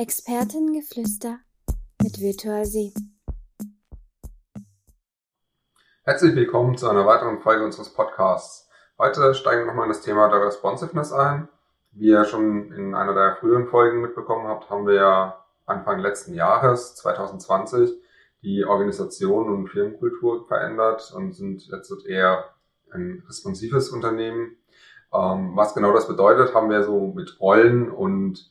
Expertengeflüster mit Virtual Sie. Herzlich willkommen zu einer weiteren Folge unseres Podcasts. Heute steigen wir nochmal in das Thema der Responsiveness ein. Wie ihr schon in einer der früheren Folgen mitbekommen habt, haben wir ja Anfang letzten Jahres, 2020, die Organisation und Firmenkultur verändert und sind jetzt eher ein responsives Unternehmen. Ähm, was genau das bedeutet, haben wir so mit Rollen und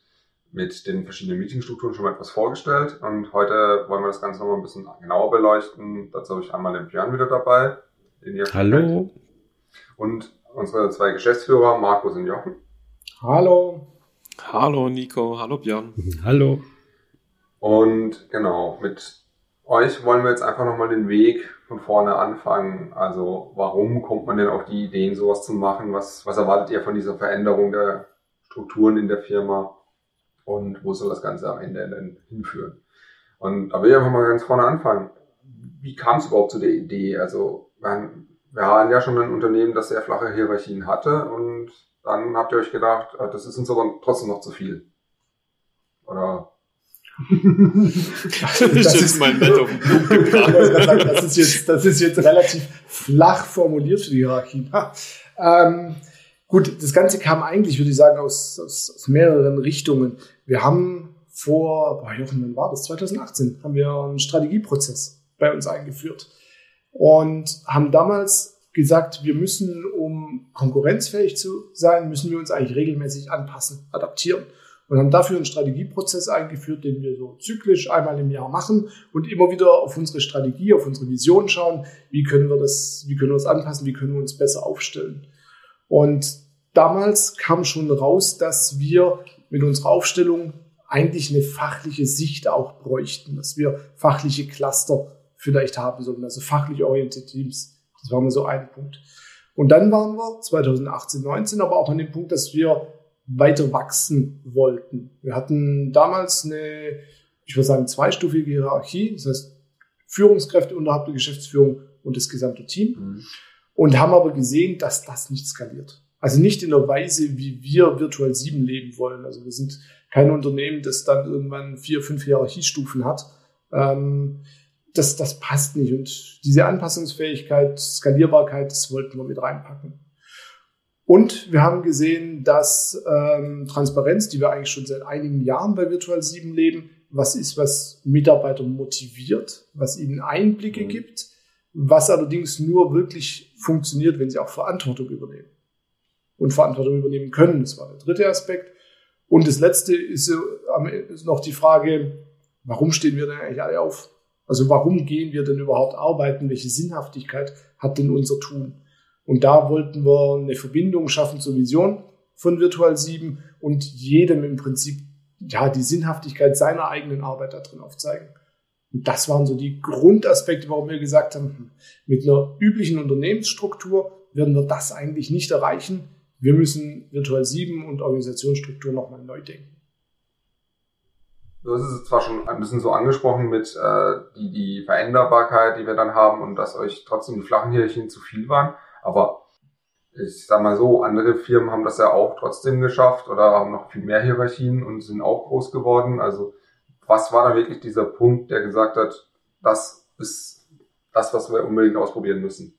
mit den verschiedenen Meetingstrukturen schon mal etwas vorgestellt. Und heute wollen wir das Ganze nochmal ein bisschen genauer beleuchten. Dazu habe ich einmal den Björn wieder dabei. Den ihr Hallo. Und unsere zwei Geschäftsführer, Markus und Jochen. Hallo. Hallo Nico, hallo Björn. Hallo. Und genau, mit euch wollen wir jetzt einfach nochmal den Weg von vorne anfangen. Also warum kommt man denn auf die Ideen, sowas zu machen? Was, was erwartet ihr von dieser Veränderung der Strukturen in der Firma? Und wo soll das Ganze am Ende denn hinführen? Und da will ich einfach mal ganz vorne anfangen. Wie kam es überhaupt zu der Idee? Also wir, wir haben ja schon ein Unternehmen, das sehr flache Hierarchien hatte und dann habt ihr euch gedacht, ah, das ist uns aber trotzdem noch zu viel. Oder das, das ist mein das, jetzt, das ist jetzt relativ flach formuliert für die Hierarchie. ähm, gut, das Ganze kam eigentlich, würde ich sagen, aus, aus, aus mehreren Richtungen. Wir haben vor, boah, Jochen, wann war das? 2018 haben wir einen Strategieprozess bei uns eingeführt und haben damals gesagt, wir müssen, um konkurrenzfähig zu sein, müssen wir uns eigentlich regelmäßig anpassen, adaptieren und haben dafür einen Strategieprozess eingeführt, den wir so zyklisch einmal im Jahr machen und immer wieder auf unsere Strategie, auf unsere Vision schauen, wie können wir das, wie können wir das anpassen, wie können wir uns besser aufstellen. Und damals kam schon raus, dass wir mit unserer Aufstellung eigentlich eine fachliche Sicht auch bräuchten, dass wir fachliche Cluster vielleicht haben sollten, also fachlich orientierte Teams. Das war mal so ein Punkt. Und dann waren wir 2018, 19 aber auch an dem Punkt, dass wir weiter wachsen wollten. Wir hatten damals eine, ich würde sagen, zweistufige Hierarchie, das heißt Führungskräfte unterhalb der Geschäftsführung und das gesamte Team mhm. Und haben aber gesehen, dass das nicht skaliert. Also nicht in der Weise, wie wir virtuell sieben leben wollen. Also wir sind kein Unternehmen, das dann irgendwann vier, fünf Hierarchiestufen hat. Ähm, das, das passt nicht. Und diese Anpassungsfähigkeit, Skalierbarkeit, das wollten wir mit reinpacken. Und wir haben gesehen, dass ähm, Transparenz, die wir eigentlich schon seit einigen Jahren bei Virtual 7 leben, was ist, was Mitarbeiter motiviert, was ihnen Einblicke mhm. gibt, was allerdings nur wirklich funktioniert, wenn sie auch Verantwortung übernehmen. Und Verantwortung übernehmen können, das war der dritte Aspekt. Und das letzte ist, ist noch die Frage, warum stehen wir denn eigentlich alle auf? Also warum gehen wir denn überhaupt arbeiten? Welche Sinnhaftigkeit hat denn unser Tun? Und da wollten wir eine Verbindung schaffen zur Vision von Virtual 7 und jedem im Prinzip ja die Sinnhaftigkeit seiner eigenen Arbeit da drin aufzeigen. Und das waren so die Grundaspekte, warum wir gesagt haben, hm, mit einer üblichen Unternehmensstruktur werden wir das eigentlich nicht erreichen. Wir müssen Virtual 7 und Organisationsstruktur nochmal neu denken. Du hast es zwar schon ein bisschen so angesprochen mit äh, die, die Veränderbarkeit, die wir dann haben und dass euch trotzdem die flachen Hierarchien zu viel waren. Aber ich sag mal so, andere Firmen haben das ja auch trotzdem geschafft oder haben noch viel mehr Hierarchien und sind auch groß geworden. Also was war da wirklich dieser Punkt, der gesagt hat, das ist das, was wir unbedingt ausprobieren müssen?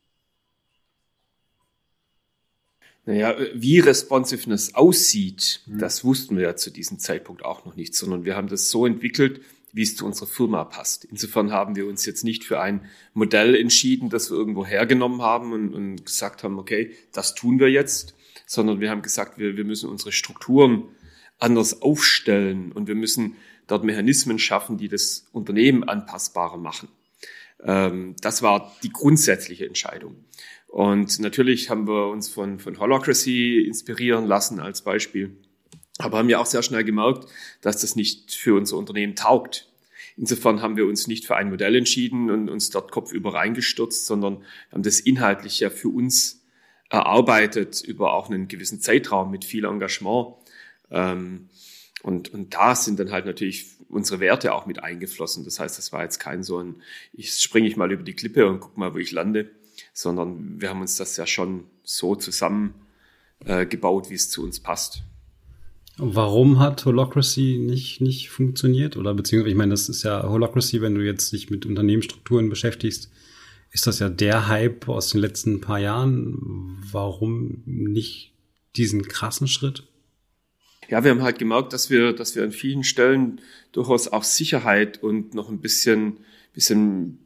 Naja, wie Responsiveness aussieht, hm. das wussten wir ja zu diesem Zeitpunkt auch noch nicht, sondern wir haben das so entwickelt, wie es zu unserer Firma passt. Insofern haben wir uns jetzt nicht für ein Modell entschieden, das wir irgendwo hergenommen haben und, und gesagt haben, okay, das tun wir jetzt, sondern wir haben gesagt, wir, wir müssen unsere Strukturen anders aufstellen und wir müssen dort Mechanismen schaffen, die das Unternehmen anpassbarer machen. Ähm, das war die grundsätzliche Entscheidung. Und natürlich haben wir uns von, von Holacracy inspirieren lassen als Beispiel. Aber haben ja auch sehr schnell gemerkt, dass das nicht für unser Unternehmen taugt. Insofern haben wir uns nicht für ein Modell entschieden und uns dort kopfüber reingestürzt, sondern haben das inhaltlich ja für uns erarbeitet über auch einen gewissen Zeitraum mit viel Engagement. Ähm, und, und da sind dann halt natürlich unsere Werte auch mit eingeflossen. Das heißt, das war jetzt kein so ein, ich springe ich mal über die Klippe und guck mal, wo ich lande, sondern wir haben uns das ja schon so zusammen äh, wie es zu uns passt. Warum hat Holocracy nicht, nicht funktioniert? Oder beziehungsweise, ich meine, das ist ja Holocracy, wenn du jetzt dich mit Unternehmensstrukturen beschäftigst, ist das ja der Hype aus den letzten paar Jahren. Warum nicht diesen krassen Schritt? Ja, wir haben halt gemerkt, dass wir, dass wir an vielen Stellen durchaus auch Sicherheit und noch ein bisschen, bisschen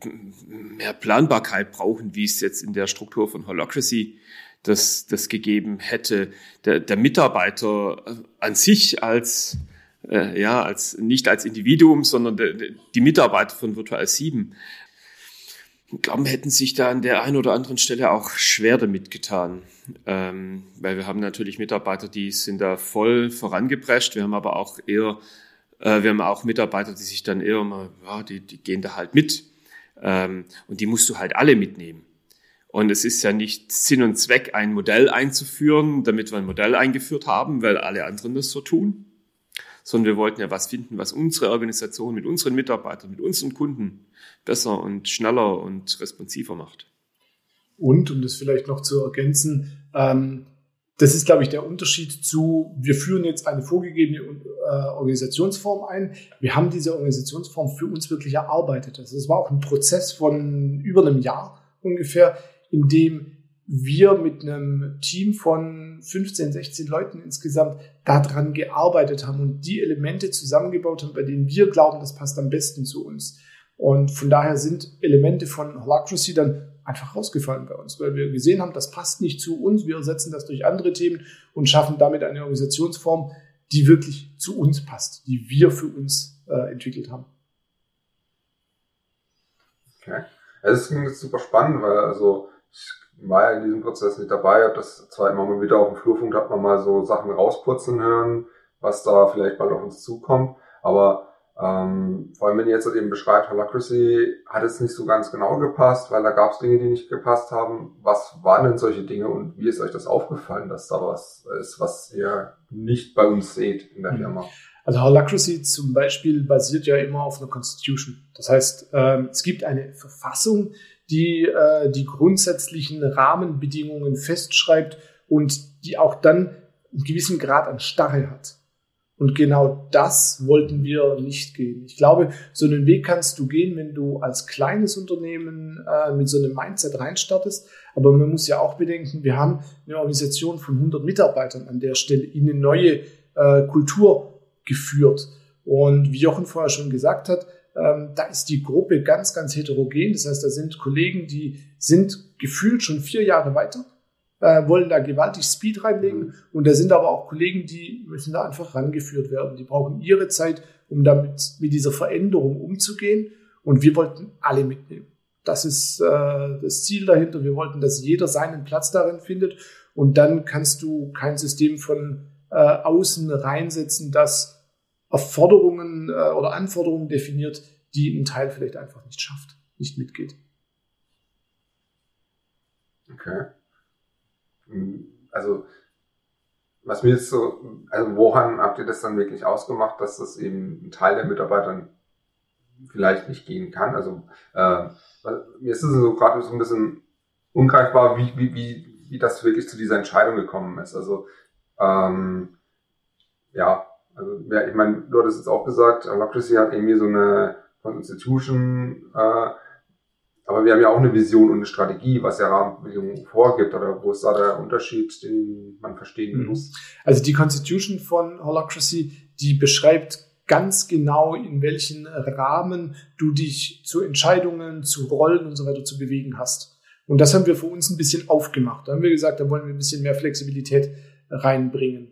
mehr Planbarkeit brauchen, wie es jetzt in der Struktur von Holocracy das, das gegeben hätte. Der, der Mitarbeiter an sich als, äh, ja, als, nicht als Individuum, sondern der, die Mitarbeiter von Virtual 7, glauben, hätten sich da an der einen oder anderen Stelle auch schwer damit getan. Ähm, weil wir haben natürlich Mitarbeiter, die sind da voll vorangeprescht. Wir haben aber auch eher, äh, wir haben auch Mitarbeiter, die sich dann eher mal, ja, die, die gehen da halt mit. Ähm, und die musst du halt alle mitnehmen. Und es ist ja nicht Sinn und Zweck, ein Modell einzuführen, damit wir ein Modell eingeführt haben, weil alle anderen das so tun, sondern wir wollten ja was finden, was unsere Organisation mit unseren Mitarbeitern, mit unseren Kunden besser und schneller und responsiver macht. Und, um das vielleicht noch zu ergänzen, ähm, das ist, glaube ich, der Unterschied zu, wir führen jetzt eine vorgegebene äh, Organisationsform ein. Wir haben diese Organisationsform für uns wirklich erarbeitet. Also es war auch ein Prozess von über einem Jahr ungefähr, in dem wir mit einem Team von 15, 16 Leuten insgesamt daran gearbeitet haben und die Elemente zusammengebaut haben, bei denen wir glauben, das passt am besten zu uns. Und von daher sind Elemente von Holacracy dann einfach rausgefallen bei uns, weil wir gesehen haben, das passt nicht zu uns. Wir ersetzen das durch andere Themen und schaffen damit eine Organisationsform, die wirklich zu uns passt, die wir für uns äh, entwickelt haben. Okay. Es ist super spannend, weil also ich war ja in diesem Prozess nicht dabei, habe das zwar immer mal wieder auf dem Flurfunk, hat man mal so Sachen rauspurzeln hören, was da vielleicht bald auf uns zukommt, aber ähm, vor allem, wenn ihr jetzt eben beschreibt, Holacracy hat es nicht so ganz genau gepasst, weil da gab es Dinge, die nicht gepasst haben. Was waren denn solche Dinge und wie ist euch das aufgefallen, dass da was ist, was ihr nicht bei uns seht in der mhm. Firma? Also Holacracy zum Beispiel basiert ja immer auf einer Constitution. Das heißt, ähm, es gibt eine Verfassung, die äh, die grundsätzlichen Rahmenbedingungen festschreibt und die auch dann einen gewissen Grad an Starre hat. Und genau das wollten wir nicht gehen. Ich glaube, so einen Weg kannst du gehen, wenn du als kleines Unternehmen äh, mit so einem Mindset reinstartest. Aber man muss ja auch bedenken, wir haben eine Organisation von 100 Mitarbeitern an der Stelle in eine neue äh, Kultur geführt. Und wie Jochen vorher schon gesagt hat, da ist die Gruppe ganz, ganz heterogen. Das heißt, da sind Kollegen, die sind gefühlt schon vier Jahre weiter, äh, wollen da gewaltig Speed reinlegen. Mhm. Und da sind aber auch Kollegen, die müssen da einfach rangeführt werden. Die brauchen ihre Zeit, um damit mit dieser Veränderung umzugehen. Und wir wollten alle mitnehmen. Das ist äh, das Ziel dahinter. Wir wollten, dass jeder seinen Platz darin findet. Und dann kannst du kein System von äh, außen reinsetzen, das Forderungen äh, oder Anforderungen definiert, die ein Teil vielleicht einfach nicht schafft, nicht mitgeht. Okay. Hm, also, was mir jetzt so, also woran habt ihr das dann wirklich ausgemacht, dass das eben ein Teil der Mitarbeiter vielleicht nicht gehen kann? Also, äh, mir ist es so gerade so ein bisschen ungreifbar, wie, wie, wie, wie das wirklich zu dieser Entscheidung gekommen ist. Also, ähm, ja, also, ja, ich meine, du hattest jetzt auch gesagt, Holacracy hat irgendwie so eine Constitution, äh, aber wir haben ja auch eine Vision und eine Strategie, was ja Rahmenbedingungen vorgibt, oder wo ist da der Unterschied, den man verstehen mhm. muss? Also die Constitution von Holacracy, die beschreibt ganz genau, in welchen Rahmen du dich zu Entscheidungen, zu Rollen und so weiter zu bewegen hast. Und das haben wir für uns ein bisschen aufgemacht. Da haben wir gesagt, da wollen wir ein bisschen mehr Flexibilität reinbringen.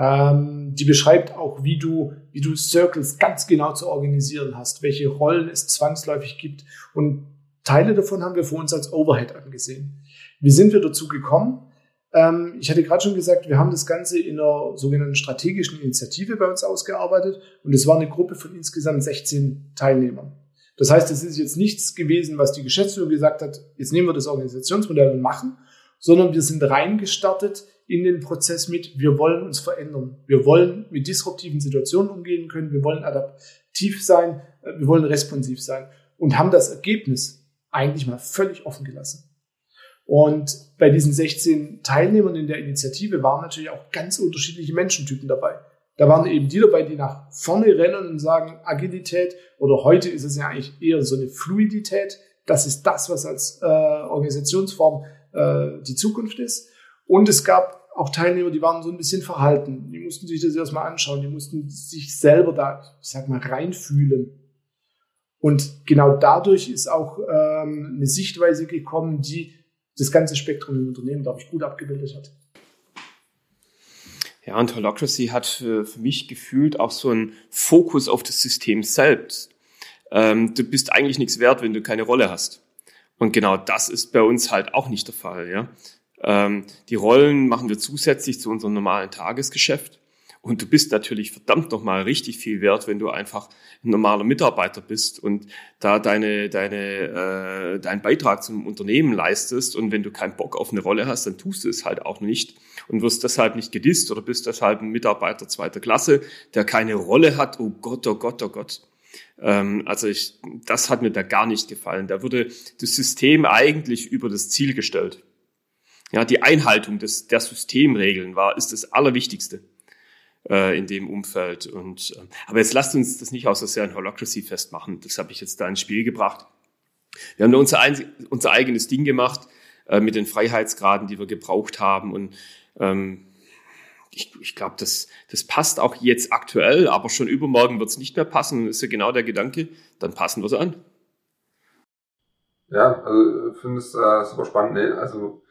Ähm, die beschreibt auch, wie du, wie du Circles ganz genau zu organisieren hast, welche Rollen es zwangsläufig gibt. Und Teile davon haben wir für uns als Overhead angesehen. Wie sind wir dazu gekommen? Ähm, ich hatte gerade schon gesagt, wir haben das Ganze in einer sogenannten strategischen Initiative bei uns ausgearbeitet und es war eine Gruppe von insgesamt 16 Teilnehmern. Das heißt, es ist jetzt nichts gewesen, was die Geschäftsführung gesagt hat, jetzt nehmen wir das Organisationsmodell und machen, sondern wir sind reingestartet in den Prozess mit, wir wollen uns verändern. Wir wollen mit disruptiven Situationen umgehen können. Wir wollen adaptiv sein. Äh, wir wollen responsiv sein. Und haben das Ergebnis eigentlich mal völlig offen gelassen. Und bei diesen 16 Teilnehmern in der Initiative waren natürlich auch ganz unterschiedliche Menschentypen dabei. Da waren eben die dabei, die nach vorne rennen und sagen Agilität oder heute ist es ja eigentlich eher so eine Fluidität. Das ist das, was als äh, Organisationsform äh, die Zukunft ist. Und es gab auch Teilnehmer, die waren so ein bisschen verhalten. Die mussten sich das erstmal anschauen, die mussten sich selber da, ich sag mal, reinfühlen. Und genau dadurch ist auch ähm, eine Sichtweise gekommen, die das ganze Spektrum im Unternehmen, glaube ich, gut abgebildet hat. Ja, und Holacracy hat für, für mich gefühlt auch so einen Fokus auf das System selbst. Ähm, du bist eigentlich nichts wert, wenn du keine Rolle hast. Und genau das ist bei uns halt auch nicht der Fall. Ja? Ähm, die Rollen machen wir zusätzlich zu unserem normalen Tagesgeschäft. Und du bist natürlich verdammt nochmal richtig viel wert, wenn du einfach ein normaler Mitarbeiter bist und da deine, deine, äh, deinen Beitrag zum Unternehmen leistest. Und wenn du keinen Bock auf eine Rolle hast, dann tust du es halt auch nicht und wirst deshalb nicht gedisst oder bist deshalb ein Mitarbeiter zweiter Klasse, der keine Rolle hat. Oh Gott, oh Gott, oh Gott. Ähm, also ich, das hat mir da gar nicht gefallen. Da wurde das System eigentlich über das Ziel gestellt. Ja, die Einhaltung des, der Systemregeln war, ist das Allerwichtigste äh, in dem Umfeld. Und, äh, aber jetzt lasst uns das nicht aus so sehr an Holacracy festmachen. Das habe ich jetzt da ins Spiel gebracht. Wir haben da unser, unser eigenes Ding gemacht äh, mit den Freiheitsgraden, die wir gebraucht haben. Und ähm, ich, ich glaube, das, das passt auch jetzt aktuell, aber schon übermorgen wird es nicht mehr passen. Das ist ja genau der Gedanke. Dann passen wir es an. Ja, also ich finde es äh, super spannend. Nee, also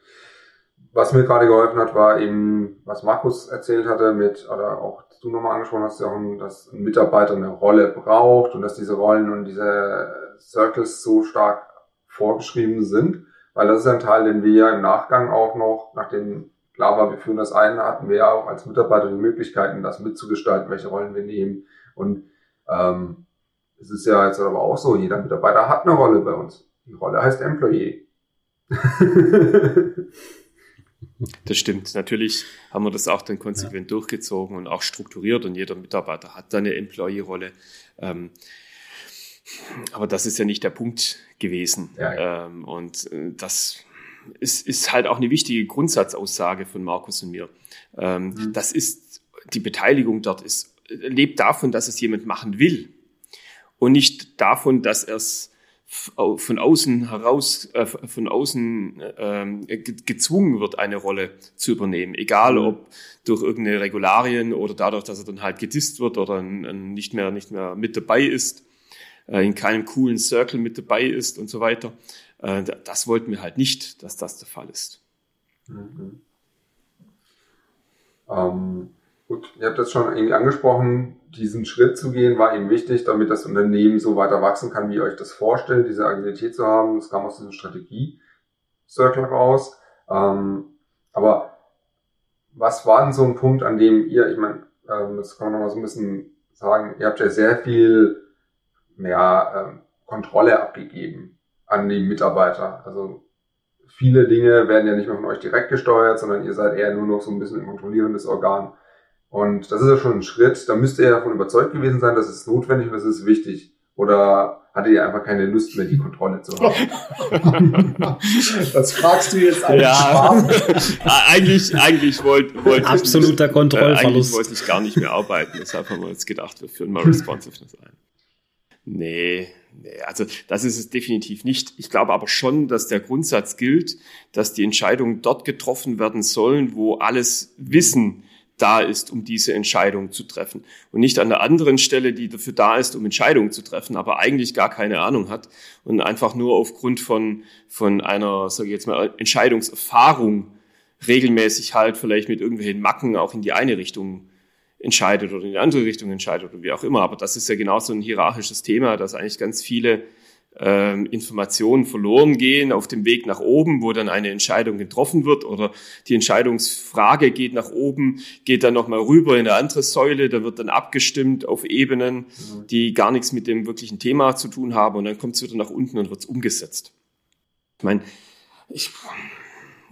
was mir gerade geholfen hat, war eben, was Markus erzählt hatte mit, oder auch du nochmal angesprochen hast, dass ein Mitarbeiter eine Rolle braucht und dass diese Rollen und diese Circles so stark vorgeschrieben sind, weil das ist ein Teil, den wir ja im Nachgang auch noch, nachdem klar war, wir führen das ein, hatten wir ja auch als Mitarbeiter die Möglichkeiten, das mitzugestalten, welche Rollen wir nehmen. Und ähm, es ist ja jetzt aber auch so, jeder Mitarbeiter hat eine Rolle bei uns. Die Rolle heißt Employee. Das stimmt. Natürlich haben wir das auch dann konsequent ja. durchgezogen und auch strukturiert und jeder Mitarbeiter hat da eine Employee-Rolle. Ähm, aber das ist ja nicht der Punkt gewesen. Ja. Ähm, und äh, das ist, ist halt auch eine wichtige Grundsatzaussage von Markus und mir. Ähm, mhm. Das ist, die Beteiligung dort ist, lebt davon, dass es jemand machen will und nicht davon, dass er es von außen heraus, äh, von außen äh, gezwungen wird, eine Rolle zu übernehmen. Egal mhm. ob durch irgendeine Regularien oder dadurch, dass er dann halt gedisst wird oder nicht mehr, nicht mehr mit dabei ist, äh, in keinem coolen Circle mit dabei ist und so weiter. Äh, das wollten wir halt nicht, dass das der Fall ist. Mhm. Ähm, gut, ihr habt das schon irgendwie angesprochen, diesen Schritt zu gehen, war eben wichtig, damit das Unternehmen so weiter wachsen kann, wie ihr euch das vorstellt, diese Agilität zu haben. Das kam aus diesem Strategie-Circle raus. Ähm, aber was war denn so ein Punkt, an dem ihr, ich meine, ähm, das kann man nochmal so ein bisschen sagen, ihr habt ja sehr viel mehr ähm, Kontrolle abgegeben an die Mitarbeiter. Also viele Dinge werden ja nicht mehr von euch direkt gesteuert, sondern ihr seid eher nur noch so ein bisschen ein kontrollierendes Organ. Und das ist ja schon ein Schritt. Da müsst ihr davon überzeugt gewesen sein, dass es notwendig und das ist wichtig. Oder hattet ihr einfach keine Lust mehr, die Kontrolle zu haben? das fragst du jetzt eigentlich. Ja, eigentlich, eigentlich wollte wollt Absoluter ich, Kontrollverlust. Äh, eigentlich wollte ich gar nicht mehr arbeiten. Deshalb haben wir jetzt gedacht, wir führen mal Responsiveness ein. Nee, nee, also das ist es definitiv nicht. Ich glaube aber schon, dass der Grundsatz gilt, dass die Entscheidungen dort getroffen werden sollen, wo alles Wissen da ist, um diese Entscheidung zu treffen. Und nicht an der anderen Stelle, die dafür da ist, um Entscheidungen zu treffen, aber eigentlich gar keine Ahnung hat und einfach nur aufgrund von, von einer, sage ich jetzt mal, Entscheidungserfahrung regelmäßig halt vielleicht mit irgendwelchen Macken auch in die eine Richtung entscheidet oder in die andere Richtung entscheidet oder wie auch immer. Aber das ist ja genauso ein hierarchisches Thema, dass eigentlich ganz viele ähm, Informationen verloren gehen auf dem Weg nach oben, wo dann eine Entscheidung getroffen wird oder die Entscheidungsfrage geht nach oben, geht dann nochmal rüber in eine andere Säule, da wird dann abgestimmt auf Ebenen, mhm. die gar nichts mit dem wirklichen Thema zu tun haben und dann kommt es wieder nach unten und wird es umgesetzt. Ich meine, ich,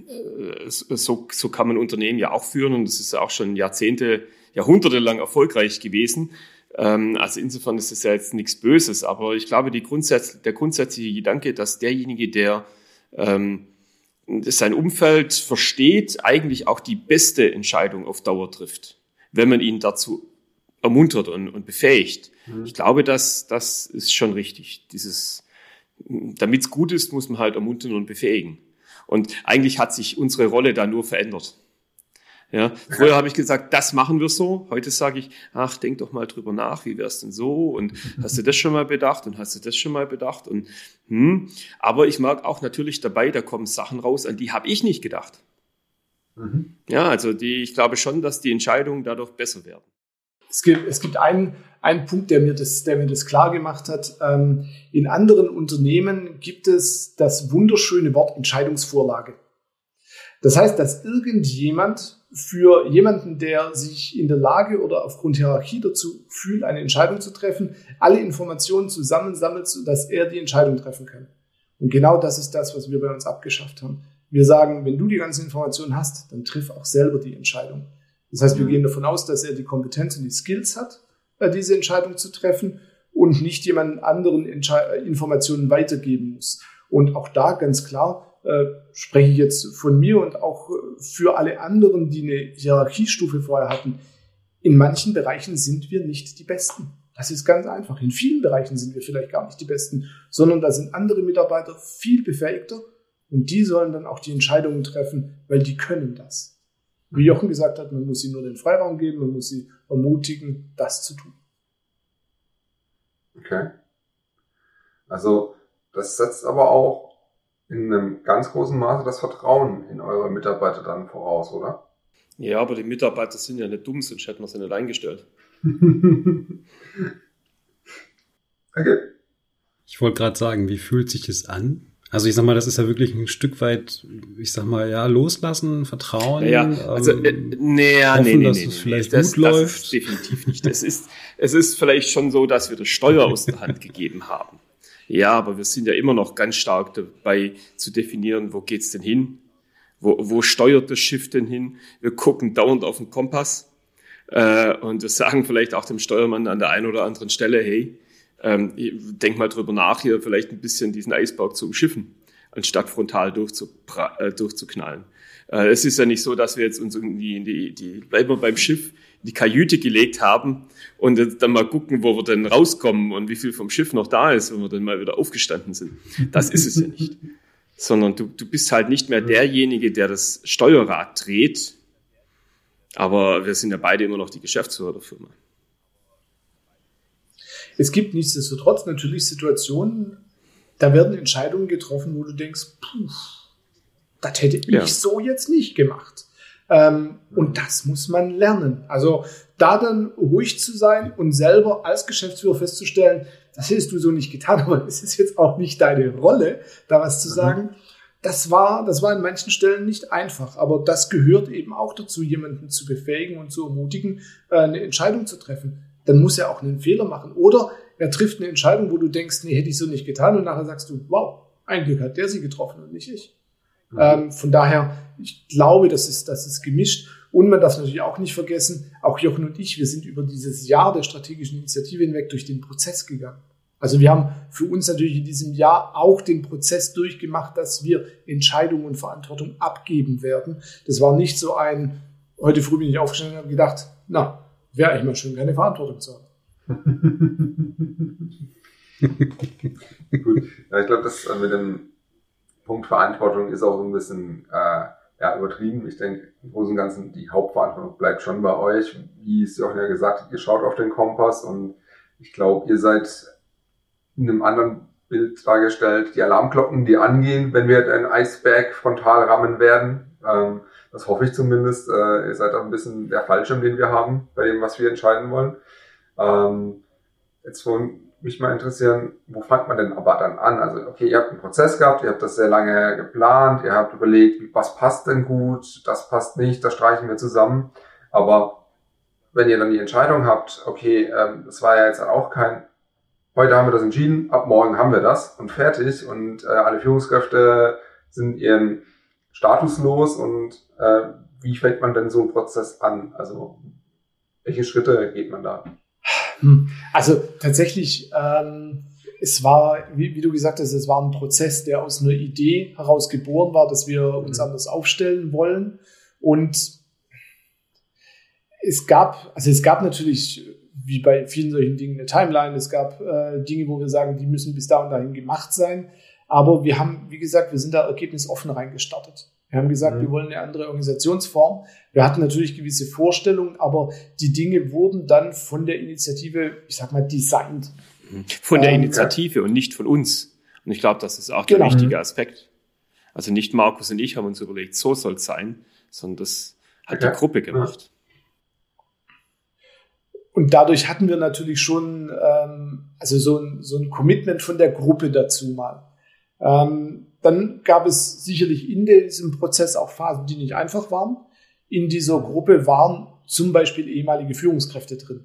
äh, so, so kann man Unternehmen ja auch führen und das ist ja auch schon Jahrzehnte, Jahrhunderte lang erfolgreich gewesen. Ähm, also insofern ist es ja jetzt nichts Böses, aber ich glaube, die Grundsatz, der grundsätzliche Gedanke, dass derjenige, der ähm, sein Umfeld versteht, eigentlich auch die beste Entscheidung auf Dauer trifft, wenn man ihn dazu ermuntert und, und befähigt. Mhm. Ich glaube, dass das ist schon richtig. Dieses, damit es gut ist, muss man halt ermuntern und befähigen. Und eigentlich hat sich unsere Rolle da nur verändert. Ja, früher habe ich gesagt, das machen wir so. Heute sage ich, ach, denk doch mal drüber nach, wie wär's denn so? Und hast du das schon mal bedacht? Und hast du das schon mal bedacht? Und hm. Aber ich mag auch natürlich dabei, da kommen Sachen raus, an die habe ich nicht gedacht. Mhm. Ja, also die, ich glaube schon, dass die Entscheidungen dadurch besser werden. Es gibt, es gibt einen, einen Punkt, der mir das, der mir das klar gemacht hat. Ähm, in anderen Unternehmen gibt es das wunderschöne Wort Entscheidungsvorlage. Das heißt, dass irgendjemand für jemanden, der sich in der Lage oder aufgrund Hierarchie dazu fühlt, eine Entscheidung zu treffen, alle Informationen zusammensammelt, sodass er die Entscheidung treffen kann. Und genau das ist das, was wir bei uns abgeschafft haben. Wir sagen, wenn du die ganzen Informationen hast, dann triff auch selber die Entscheidung. Das heißt, wir mhm. gehen davon aus, dass er die Kompetenz und die Skills hat, äh, diese Entscheidung zu treffen und nicht jemand anderen Entsche Informationen weitergeben muss. Und auch da ganz klar, äh, spreche ich jetzt von mir und auch äh, für alle anderen, die eine Hierarchiestufe vorher hatten. In manchen Bereichen sind wir nicht die Besten. Das ist ganz einfach. In vielen Bereichen sind wir vielleicht gar nicht die Besten, sondern da sind andere Mitarbeiter viel befähigter und die sollen dann auch die Entscheidungen treffen, weil die können das. Wie Jochen gesagt hat, man muss ihnen nur den Freiraum geben, man muss sie ermutigen, das zu tun. Okay. Also das setzt aber auch in einem ganz großen Maße das Vertrauen in eure Mitarbeiter dann voraus, oder? Ja, aber die Mitarbeiter sind ja nicht dumm, sonst hätten wir sie nicht eingestellt. okay. Ich wollte gerade sagen, wie fühlt sich das an? Also ich sag mal, das ist ja wirklich ein Stück weit, ich sag mal, ja, loslassen, Vertrauen. Ja, also, äh, nee, hoffen, nee, nee, dass nee, es vielleicht das, gut das läuft. Ist definitiv nicht. es ist, es ist vielleicht schon so, dass wir das Steuer aus der Hand gegeben haben. Ja, aber wir sind ja immer noch ganz stark dabei zu definieren, wo geht's denn hin? Wo, wo steuert das Schiff denn hin? Wir gucken dauernd auf den Kompass äh, und wir sagen vielleicht auch dem Steuermann an der einen oder anderen Stelle, hey, ähm, denk mal drüber nach, hier vielleicht ein bisschen diesen Eisberg zu umschiffen, anstatt frontal äh, durchzuknallen. Äh, es ist ja nicht so, dass wir jetzt uns irgendwie in die, die bleiben wir beim Schiff, die Kajüte gelegt haben und dann mal gucken, wo wir denn rauskommen und wie viel vom Schiff noch da ist, wenn wir dann mal wieder aufgestanden sind. Das ist es ja nicht. Sondern du, du bist halt nicht mehr derjenige, der das Steuerrad dreht, aber wir sind ja beide immer noch die Geschäftsführer der Firma. Es gibt nichtsdestotrotz natürlich Situationen, da werden Entscheidungen getroffen, wo du denkst, puh, das hätte ich ja. so jetzt nicht gemacht. Ähm, und das muss man lernen. Also da dann ruhig zu sein und selber als Geschäftsführer festzustellen, das hättest du so nicht getan, aber es ist jetzt auch nicht deine Rolle, da was zu mhm. sagen. Das war, das war in manchen Stellen nicht einfach, aber das gehört eben auch dazu, jemanden zu befähigen und zu ermutigen, äh, eine Entscheidung zu treffen. Dann muss er auch einen Fehler machen. Oder er trifft eine Entscheidung, wo du denkst, nee, hätte ich so nicht getan und nachher sagst du, wow, ein Glück hat der sie getroffen und nicht ich. Mhm. Ähm, von daher, ich glaube, das ist, das ist gemischt. Und man darf natürlich auch nicht vergessen, auch Jochen und ich, wir sind über dieses Jahr der strategischen Initiative hinweg durch den Prozess gegangen. Also wir haben für uns natürlich in diesem Jahr auch den Prozess durchgemacht, dass wir Entscheidungen und Verantwortung abgeben werden. Das war nicht so ein, heute früh bin ich aufgestanden und habe gedacht, na, wäre eigentlich mal schön, keine Verantwortung zu haben. Gut. Ja, ich glaube, das mit dem Punkt Verantwortung ist auch ein bisschen äh, ja, übertrieben. Ich denke, im Großen und Ganzen, die Hauptverantwortung bleibt schon bei euch. Wie es auch ja gesagt hat, ihr schaut auf den Kompass und ich glaube, ihr seid in einem anderen Bild dargestellt, die Alarmglocken, die angehen, wenn wir den Eisberg frontal rammen werden. Ähm, das hoffe ich zumindest. Äh, ihr seid auch ein bisschen der Fallschirm, den wir haben, bei dem, was wir entscheiden wollen. Ähm, jetzt von mich mal interessieren, wo fängt man denn aber dann an? Also, okay, ihr habt einen Prozess gehabt, ihr habt das sehr lange geplant, ihr habt überlegt, was passt denn gut, das passt nicht, das streichen wir zusammen. Aber wenn ihr dann die Entscheidung habt, okay, ähm, das war ja jetzt auch kein, heute haben wir das entschieden, ab morgen haben wir das und fertig und äh, alle Führungskräfte sind ihren Status los und äh, wie fängt man denn so einen Prozess an? Also, welche Schritte geht man da? Hm. Also tatsächlich, ähm, es war, wie, wie, du gesagt hast, es war ein Prozess, der aus einer Idee heraus geboren war, dass wir uns mhm. anders aufstellen wollen. Und es gab, also es gab natürlich wie bei vielen solchen Dingen eine Timeline. Es gab äh, Dinge, wo wir sagen, die müssen bis da und dahin gemacht sein. Aber wir haben, wie gesagt, wir sind da ergebnisoffen reingestartet. Wir haben gesagt, mhm. wir wollen eine andere Organisationsform. Wir hatten natürlich gewisse Vorstellungen, aber die Dinge wurden dann von der Initiative, ich sag mal, designt. Von der ähm, Initiative und nicht von uns. Und ich glaube, das ist auch genau. der wichtige Aspekt. Also nicht Markus und ich haben uns überlegt, so soll es sein, sondern das hat okay. die Gruppe gemacht. Und dadurch hatten wir natürlich schon ähm, also so ein, so ein Commitment von der Gruppe dazu mal. Ähm, dann gab es sicherlich in diesem Prozess auch Phasen, die nicht einfach waren. In dieser Gruppe waren zum Beispiel ehemalige Führungskräfte drin.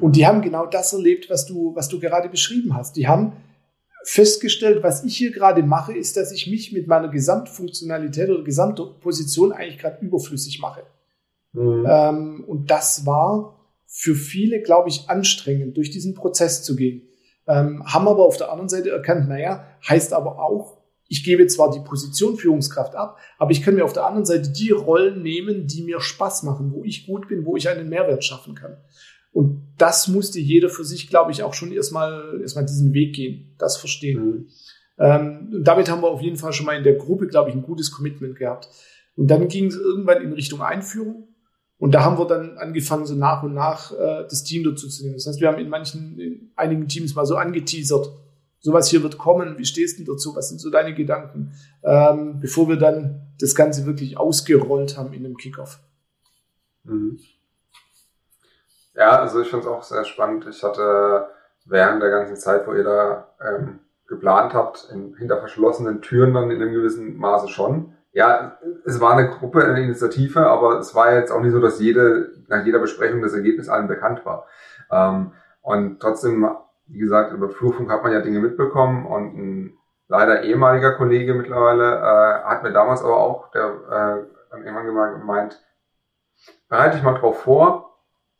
Und die haben genau das erlebt, was du, was du gerade beschrieben hast. Die haben festgestellt, was ich hier gerade mache, ist, dass ich mich mit meiner Gesamtfunktionalität oder Gesamtposition eigentlich gerade überflüssig mache. Mhm. Ähm, und das war für viele, glaube ich, anstrengend, durch diesen Prozess zu gehen. Ähm, haben aber auf der anderen Seite erkannt, naja, heißt aber auch, ich gebe zwar die Position Führungskraft ab, aber ich kann mir auf der anderen Seite die Rollen nehmen, die mir Spaß machen, wo ich gut bin, wo ich einen Mehrwert schaffen kann. Und das musste jeder für sich, glaube ich, auch schon erstmal, erstmal diesen Weg gehen, das verstehen. Mhm. Ähm, und damit haben wir auf jeden Fall schon mal in der Gruppe, glaube ich, ein gutes Commitment gehabt. Und dann ging es irgendwann in Richtung Einführung. Und da haben wir dann angefangen, so nach und nach äh, das Team dazu zu nehmen. Das heißt, wir haben in manchen, in einigen Teams mal so angeteasert, sowas hier wird kommen, wie stehst du dazu, was sind so deine Gedanken, ähm, bevor wir dann das Ganze wirklich ausgerollt haben in einem Kickoff. Mhm. Ja, also ich finde es auch sehr spannend. Ich hatte während der ganzen Zeit, wo ihr da ähm, geplant habt, in, hinter verschlossenen Türen dann in einem gewissen Maße schon ja, es war eine Gruppe, eine Initiative, aber es war jetzt auch nicht so, dass jede, nach jeder Besprechung das Ergebnis allen bekannt war. Ähm, und trotzdem, wie gesagt, über Flurfunk hat man ja Dinge mitbekommen und ein leider ehemaliger Kollege mittlerweile äh, hat mir damals aber auch, der äh, irgendwann gemeint, bereite dich mal drauf vor,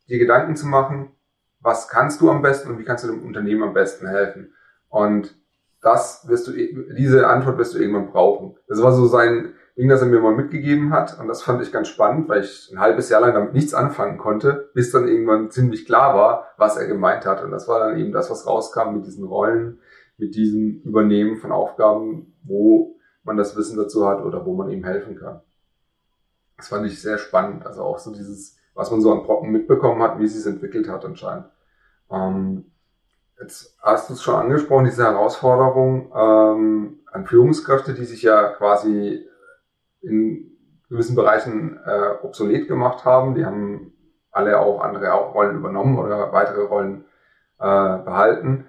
dir Gedanken zu machen, was kannst du am besten und wie kannst du dem Unternehmen am besten helfen. Und das wirst du, diese Antwort wirst du irgendwann brauchen. Das war so sein, Ding, das er mir mal mitgegeben hat. Und das fand ich ganz spannend, weil ich ein halbes Jahr lang damit nichts anfangen konnte, bis dann irgendwann ziemlich klar war, was er gemeint hat. Und das war dann eben das, was rauskam mit diesen Rollen, mit diesem Übernehmen von Aufgaben, wo man das Wissen dazu hat oder wo man ihm helfen kann. Das fand ich sehr spannend. Also auch so dieses, was man so an Brocken mitbekommen hat, wie sie es entwickelt hat anscheinend. Ähm, jetzt hast du es schon angesprochen, diese Herausforderung ähm, an Führungskräfte, die sich ja quasi in gewissen Bereichen äh, obsolet gemacht haben. Die haben alle auch andere Rollen übernommen oder weitere Rollen äh, behalten.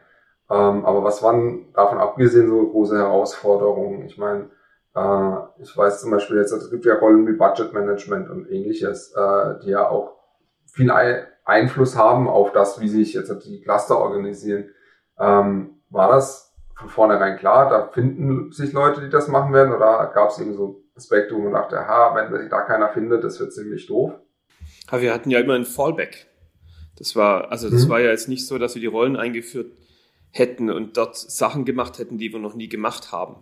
Ähm, aber was waren davon abgesehen so große Herausforderungen? Ich meine, äh, ich weiß zum Beispiel jetzt, es gibt ja Rollen wie Budget Management und ähnliches, äh, die ja auch viel Einfluss haben auf das, wie sich jetzt die Cluster organisieren. Ähm, war das von vornherein klar? Da finden sich Leute, die das machen werden, oder gab es eben so Aspekte, wo man dachte, aha, wenn sich da keiner findet, das wird ziemlich doof. Aber wir hatten ja immer ein Fallback. Das war, also das mhm. war ja jetzt nicht so, dass wir die Rollen eingeführt hätten und dort Sachen gemacht hätten, die wir noch nie gemacht haben,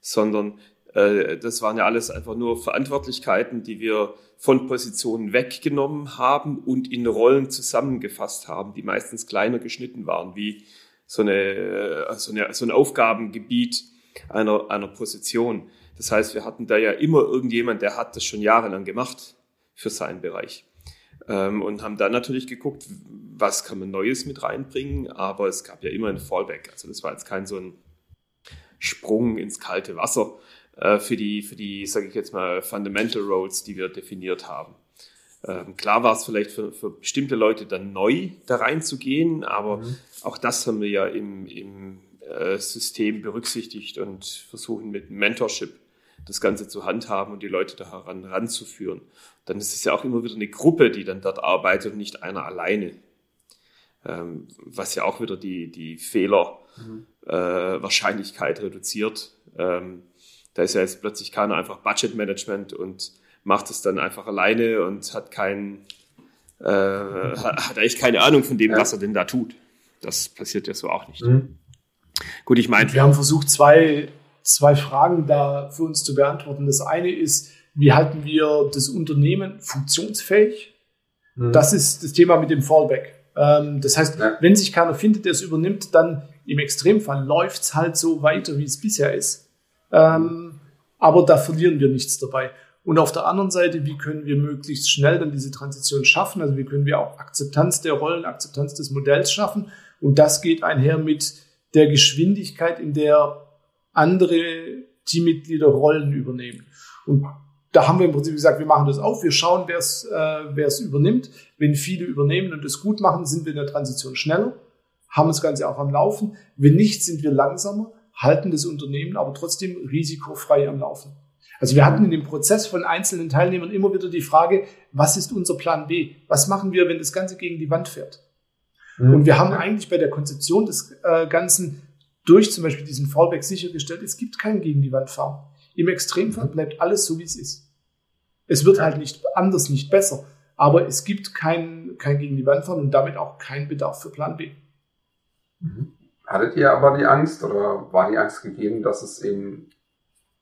sondern äh, das waren ja alles einfach nur Verantwortlichkeiten, die wir von Positionen weggenommen haben und in Rollen zusammengefasst haben, die meistens kleiner geschnitten waren, wie so, eine, äh, so, eine, so ein Aufgabengebiet einer, einer Position. Das heißt, wir hatten da ja immer irgendjemand, der hat das schon jahrelang gemacht für seinen Bereich. Ähm, und haben dann natürlich geguckt, was kann man Neues mit reinbringen, aber es gab ja immer ein Fallback. Also das war jetzt kein so ein Sprung ins kalte Wasser äh, für die, für die, sage ich jetzt mal, Fundamental Roles, die wir definiert haben. Ähm, klar war es vielleicht für, für bestimmte Leute dann neu, da reinzugehen, aber mhm. auch das haben wir ja im, im äh, System berücksichtigt und versuchen mit Mentorship das Ganze zu handhaben und die Leute daran ranzuführen. Dann ist es ja auch immer wieder eine Gruppe, die dann dort arbeitet und nicht einer alleine. Ähm, was ja auch wieder die, die Fehlerwahrscheinlichkeit mhm. äh, reduziert. Ähm, da ist ja jetzt plötzlich keiner einfach Budgetmanagement und macht es dann einfach alleine und hat keinen, äh, hat eigentlich keine Ahnung von dem, ja. was er denn da tut. Das passiert ja so auch nicht. Mhm. Gut, ich meine. Wir haben versucht, zwei zwei Fragen da für uns zu beantworten. Das eine ist, wie halten wir das Unternehmen funktionsfähig? Mhm. Das ist das Thema mit dem Fallback. Ähm, das heißt, ja. wenn sich keiner findet, der es übernimmt, dann im Extremfall läuft es halt so weiter, wie es bisher ist. Ähm, aber da verlieren wir nichts dabei. Und auf der anderen Seite, wie können wir möglichst schnell dann diese Transition schaffen? Also wie können wir auch Akzeptanz der Rollen, Akzeptanz des Modells schaffen? Und das geht einher mit der Geschwindigkeit, in der andere Teammitglieder Rollen übernehmen. Und da haben wir im Prinzip gesagt, wir machen das auf, wir schauen, wer es äh, übernimmt. Wenn viele übernehmen und es gut machen, sind wir in der Transition schneller, haben das Ganze auch am Laufen. Wenn nicht, sind wir langsamer, halten das Unternehmen aber trotzdem risikofrei am Laufen. Also wir hatten in dem Prozess von einzelnen Teilnehmern immer wieder die Frage, was ist unser Plan B? Was machen wir, wenn das Ganze gegen die Wand fährt? Mhm. Und wir haben eigentlich bei der Konzeption des äh, Ganzen durch zum Beispiel diesen Fallback sichergestellt, es gibt kein gegen die Wand fahren. Im Extremfall bleibt alles so, wie es ist. Es wird halt nicht anders, nicht besser. Aber es gibt kein, kein gegen die Wand fahren und damit auch kein Bedarf für Plan B. Mhm. Hattet ihr aber die Angst oder war die Angst gegeben, dass es eben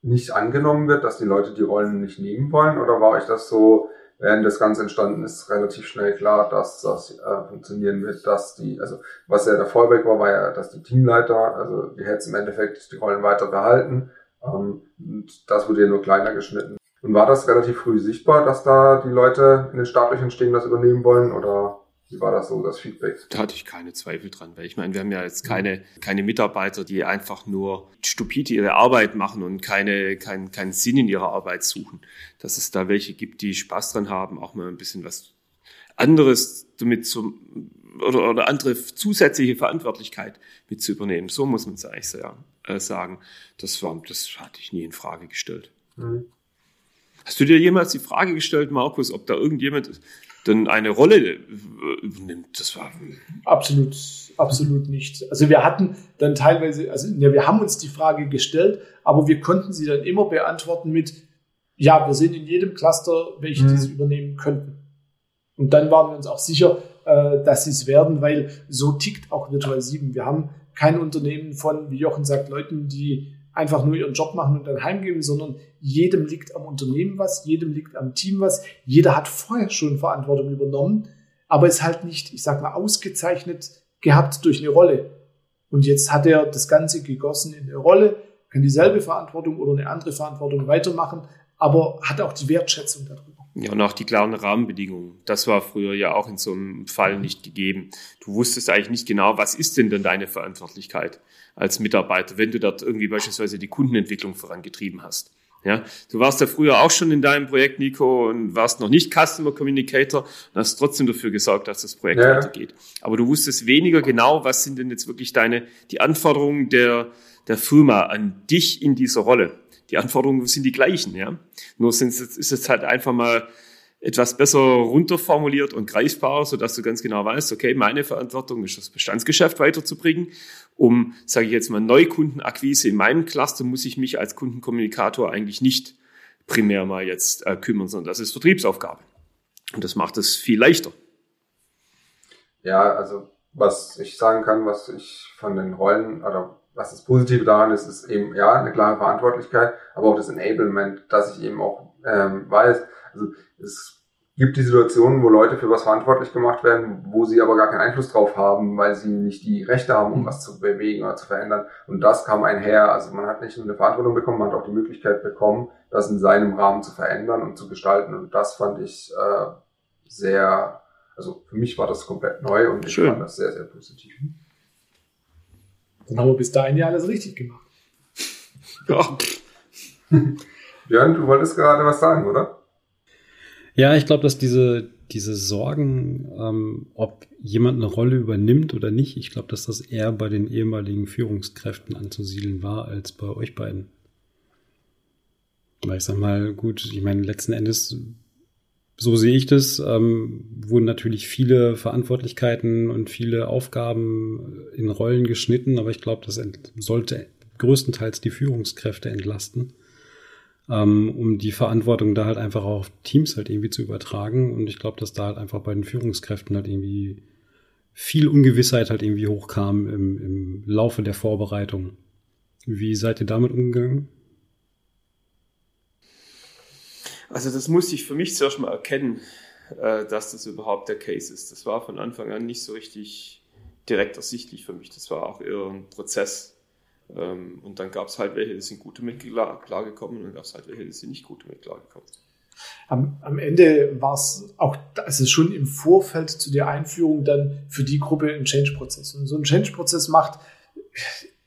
nicht angenommen wird, dass die Leute die Rollen nicht nehmen wollen? Oder war euch das so, während das Ganze entstanden ist, relativ schnell klar, dass das äh, funktionieren wird, dass die, also was ja der Fallback war, war ja, dass die Teamleiter, also die hätten im Endeffekt die Rollen weiter behalten. Ähm, und das wurde ja nur kleiner geschnitten. Und war das relativ früh sichtbar, dass da die Leute in den Startlöchern stehen, das übernehmen wollen? Oder wie war das so, das Feedback? Da hatte ich keine Zweifel dran, weil ich meine, wir haben ja jetzt keine, keine Mitarbeiter, die einfach nur stupide ihre Arbeit machen und keine, keinen, keinen Sinn in ihrer Arbeit suchen. Dass es da welche gibt, die Spaß dran haben, auch mal ein bisschen was anderes damit zum, oder, oder andere zusätzliche Verantwortlichkeit mit zu übernehmen. So muss man es eigentlich äh, sagen. Das war, das hatte ich nie in Frage gestellt. Mhm. Hast du dir jemals die Frage gestellt, Markus, ob da irgendjemand dann eine Rolle äh, nimmt? Das war absolut, absolut nicht. Also wir hatten dann teilweise, also ja, wir haben uns die Frage gestellt, aber wir konnten sie dann immer beantworten mit, ja, wir sehen in jedem Cluster, welche mhm. diese übernehmen könnten. Und dann waren wir uns auch sicher, äh, dass sie es werden, weil so tickt auch Virtual 7. Wir haben kein Unternehmen von, wie Jochen sagt, Leuten, die einfach nur ihren Job machen und dann heimgehen, sondern jedem liegt am Unternehmen was, jedem liegt am Team was. Jeder hat vorher schon Verantwortung übernommen, aber ist halt nicht, ich sag mal, ausgezeichnet gehabt durch eine Rolle. Und jetzt hat er das Ganze gegossen in eine Rolle, kann dieselbe Verantwortung oder eine andere Verantwortung weitermachen, aber hat auch die Wertschätzung darüber. Ja, und auch die klaren Rahmenbedingungen. Das war früher ja auch in so einem Fall nicht gegeben. Du wusstest eigentlich nicht genau, was ist denn dann deine Verantwortlichkeit als Mitarbeiter, wenn du dort irgendwie beispielsweise die Kundenentwicklung vorangetrieben hast. Ja, du warst ja früher auch schon in deinem Projekt, Nico, und warst noch nicht Customer Communicator und hast trotzdem dafür gesorgt, dass das Projekt ja. weitergeht. Aber du wusstest weniger genau, was sind denn jetzt wirklich deine, die Anforderungen der, der Firma an dich in dieser Rolle. Die Anforderungen sind die gleichen, ja. Nur sind, ist es halt einfach mal etwas besser runterformuliert und greifbar, so dass du ganz genau weißt, okay, meine Verantwortung ist das Bestandsgeschäft weiterzubringen. Um, sage ich jetzt mal, Neukundenakquise in meinem Cluster muss ich mich als Kundenkommunikator eigentlich nicht primär mal jetzt äh, kümmern, sondern das ist Vertriebsaufgabe. Und das macht es viel leichter. Ja, also was ich sagen kann, was ich von den Rollen oder was das Positive daran ist, ist eben ja eine klare Verantwortlichkeit, aber auch das Enablement, dass ich eben auch ähm, weiß, also es gibt die Situationen, wo Leute für was verantwortlich gemacht werden, wo sie aber gar keinen Einfluss drauf haben, weil sie nicht die Rechte haben, um was zu bewegen oder zu verändern. Und das kam einher. Also man hat nicht nur eine Verantwortung bekommen, man hat auch die Möglichkeit bekommen, das in seinem Rahmen zu verändern und zu gestalten. Und das fand ich äh, sehr, also für mich war das komplett neu und ich Schön. fand das sehr, sehr positiv. Dann haben wir bis dahin ja alles richtig gemacht. Ja. Björn, du wolltest gerade was sagen, oder? Ja, ich glaube, dass diese, diese Sorgen, ähm, ob jemand eine Rolle übernimmt oder nicht, ich glaube, dass das eher bei den ehemaligen Führungskräften anzusiedeln war als bei euch beiden. Weil ich sag mal, gut, ich meine, letzten Endes, so sehe ich das, ähm, wurden natürlich viele Verantwortlichkeiten und viele Aufgaben in Rollen geschnitten, aber ich glaube, das sollte größtenteils die Führungskräfte entlasten ähm, um die Verantwortung da halt einfach auf Teams halt irgendwie zu übertragen. Und ich glaube, dass da halt einfach bei den Führungskräften halt irgendwie viel Ungewissheit halt irgendwie hochkam im, im Laufe der Vorbereitung. Wie seid ihr damit umgegangen? Also das musste ich für mich zuerst mal erkennen, äh, dass das überhaupt der Case ist. Das war von Anfang an nicht so richtig direkt ersichtlich für mich. Das war auch eher ein Prozess. Ähm, und dann gab es halt welche, die sind gut damit klargekommen und dann gab es halt welche, die sind nicht gut damit klargekommen. Am, am Ende war es auch, also schon im Vorfeld zu der Einführung dann für die Gruppe ein Change-Prozess. Und so ein Change-Prozess macht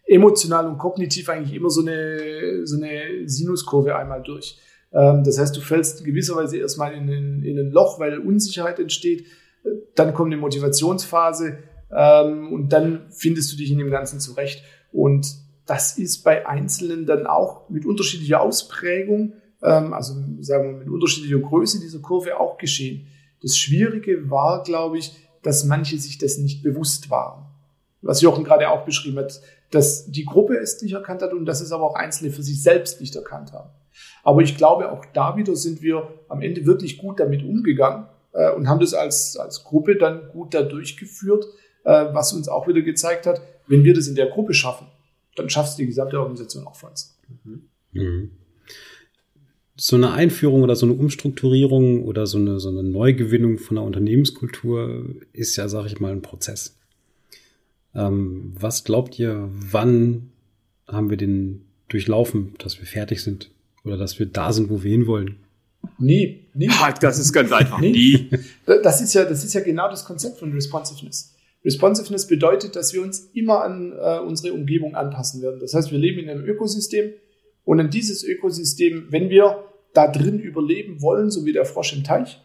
emotional und kognitiv eigentlich immer so eine, so eine Sinuskurve einmal durch. Ähm, das heißt, du fällst gewisserweise erstmal in, in, in ein Loch, weil Unsicherheit entsteht. Dann kommt eine Motivationsphase ähm, und dann findest du dich in dem Ganzen zurecht. Und das ist bei Einzelnen dann auch mit unterschiedlicher Ausprägung, ähm, also sagen wir mit unterschiedlicher Größe dieser Kurve auch geschehen. Das Schwierige war, glaube ich, dass manche sich dessen nicht bewusst waren. Was Jochen gerade auch beschrieben hat, dass die Gruppe es nicht erkannt hat und dass es aber auch Einzelne für sich selbst nicht erkannt haben. Aber ich glaube, auch da wieder sind wir am Ende wirklich gut damit umgegangen äh, und haben das als, als Gruppe dann gut da durchgeführt, äh, was uns auch wieder gezeigt hat, wenn wir das in der Gruppe schaffen, dann schafft es die gesamte Organisation auch vollends. Mhm. So eine Einführung oder so eine Umstrukturierung oder so eine, so eine Neugewinnung von einer Unternehmenskultur ist ja, sag ich mal, ein Prozess. Ähm, was glaubt ihr, wann haben wir den durchlaufen, dass wir fertig sind oder dass wir da sind, wo wir hinwollen? Nie, nie. das ist ganz einfach. Nie. nie. Das ist ja, das ist ja genau das Konzept von Responsiveness. Responsiveness bedeutet, dass wir uns immer an äh, unsere Umgebung anpassen werden. Das heißt, wir leben in einem Ökosystem und in dieses Ökosystem, wenn wir da drin überleben wollen, so wie der Frosch im Teich,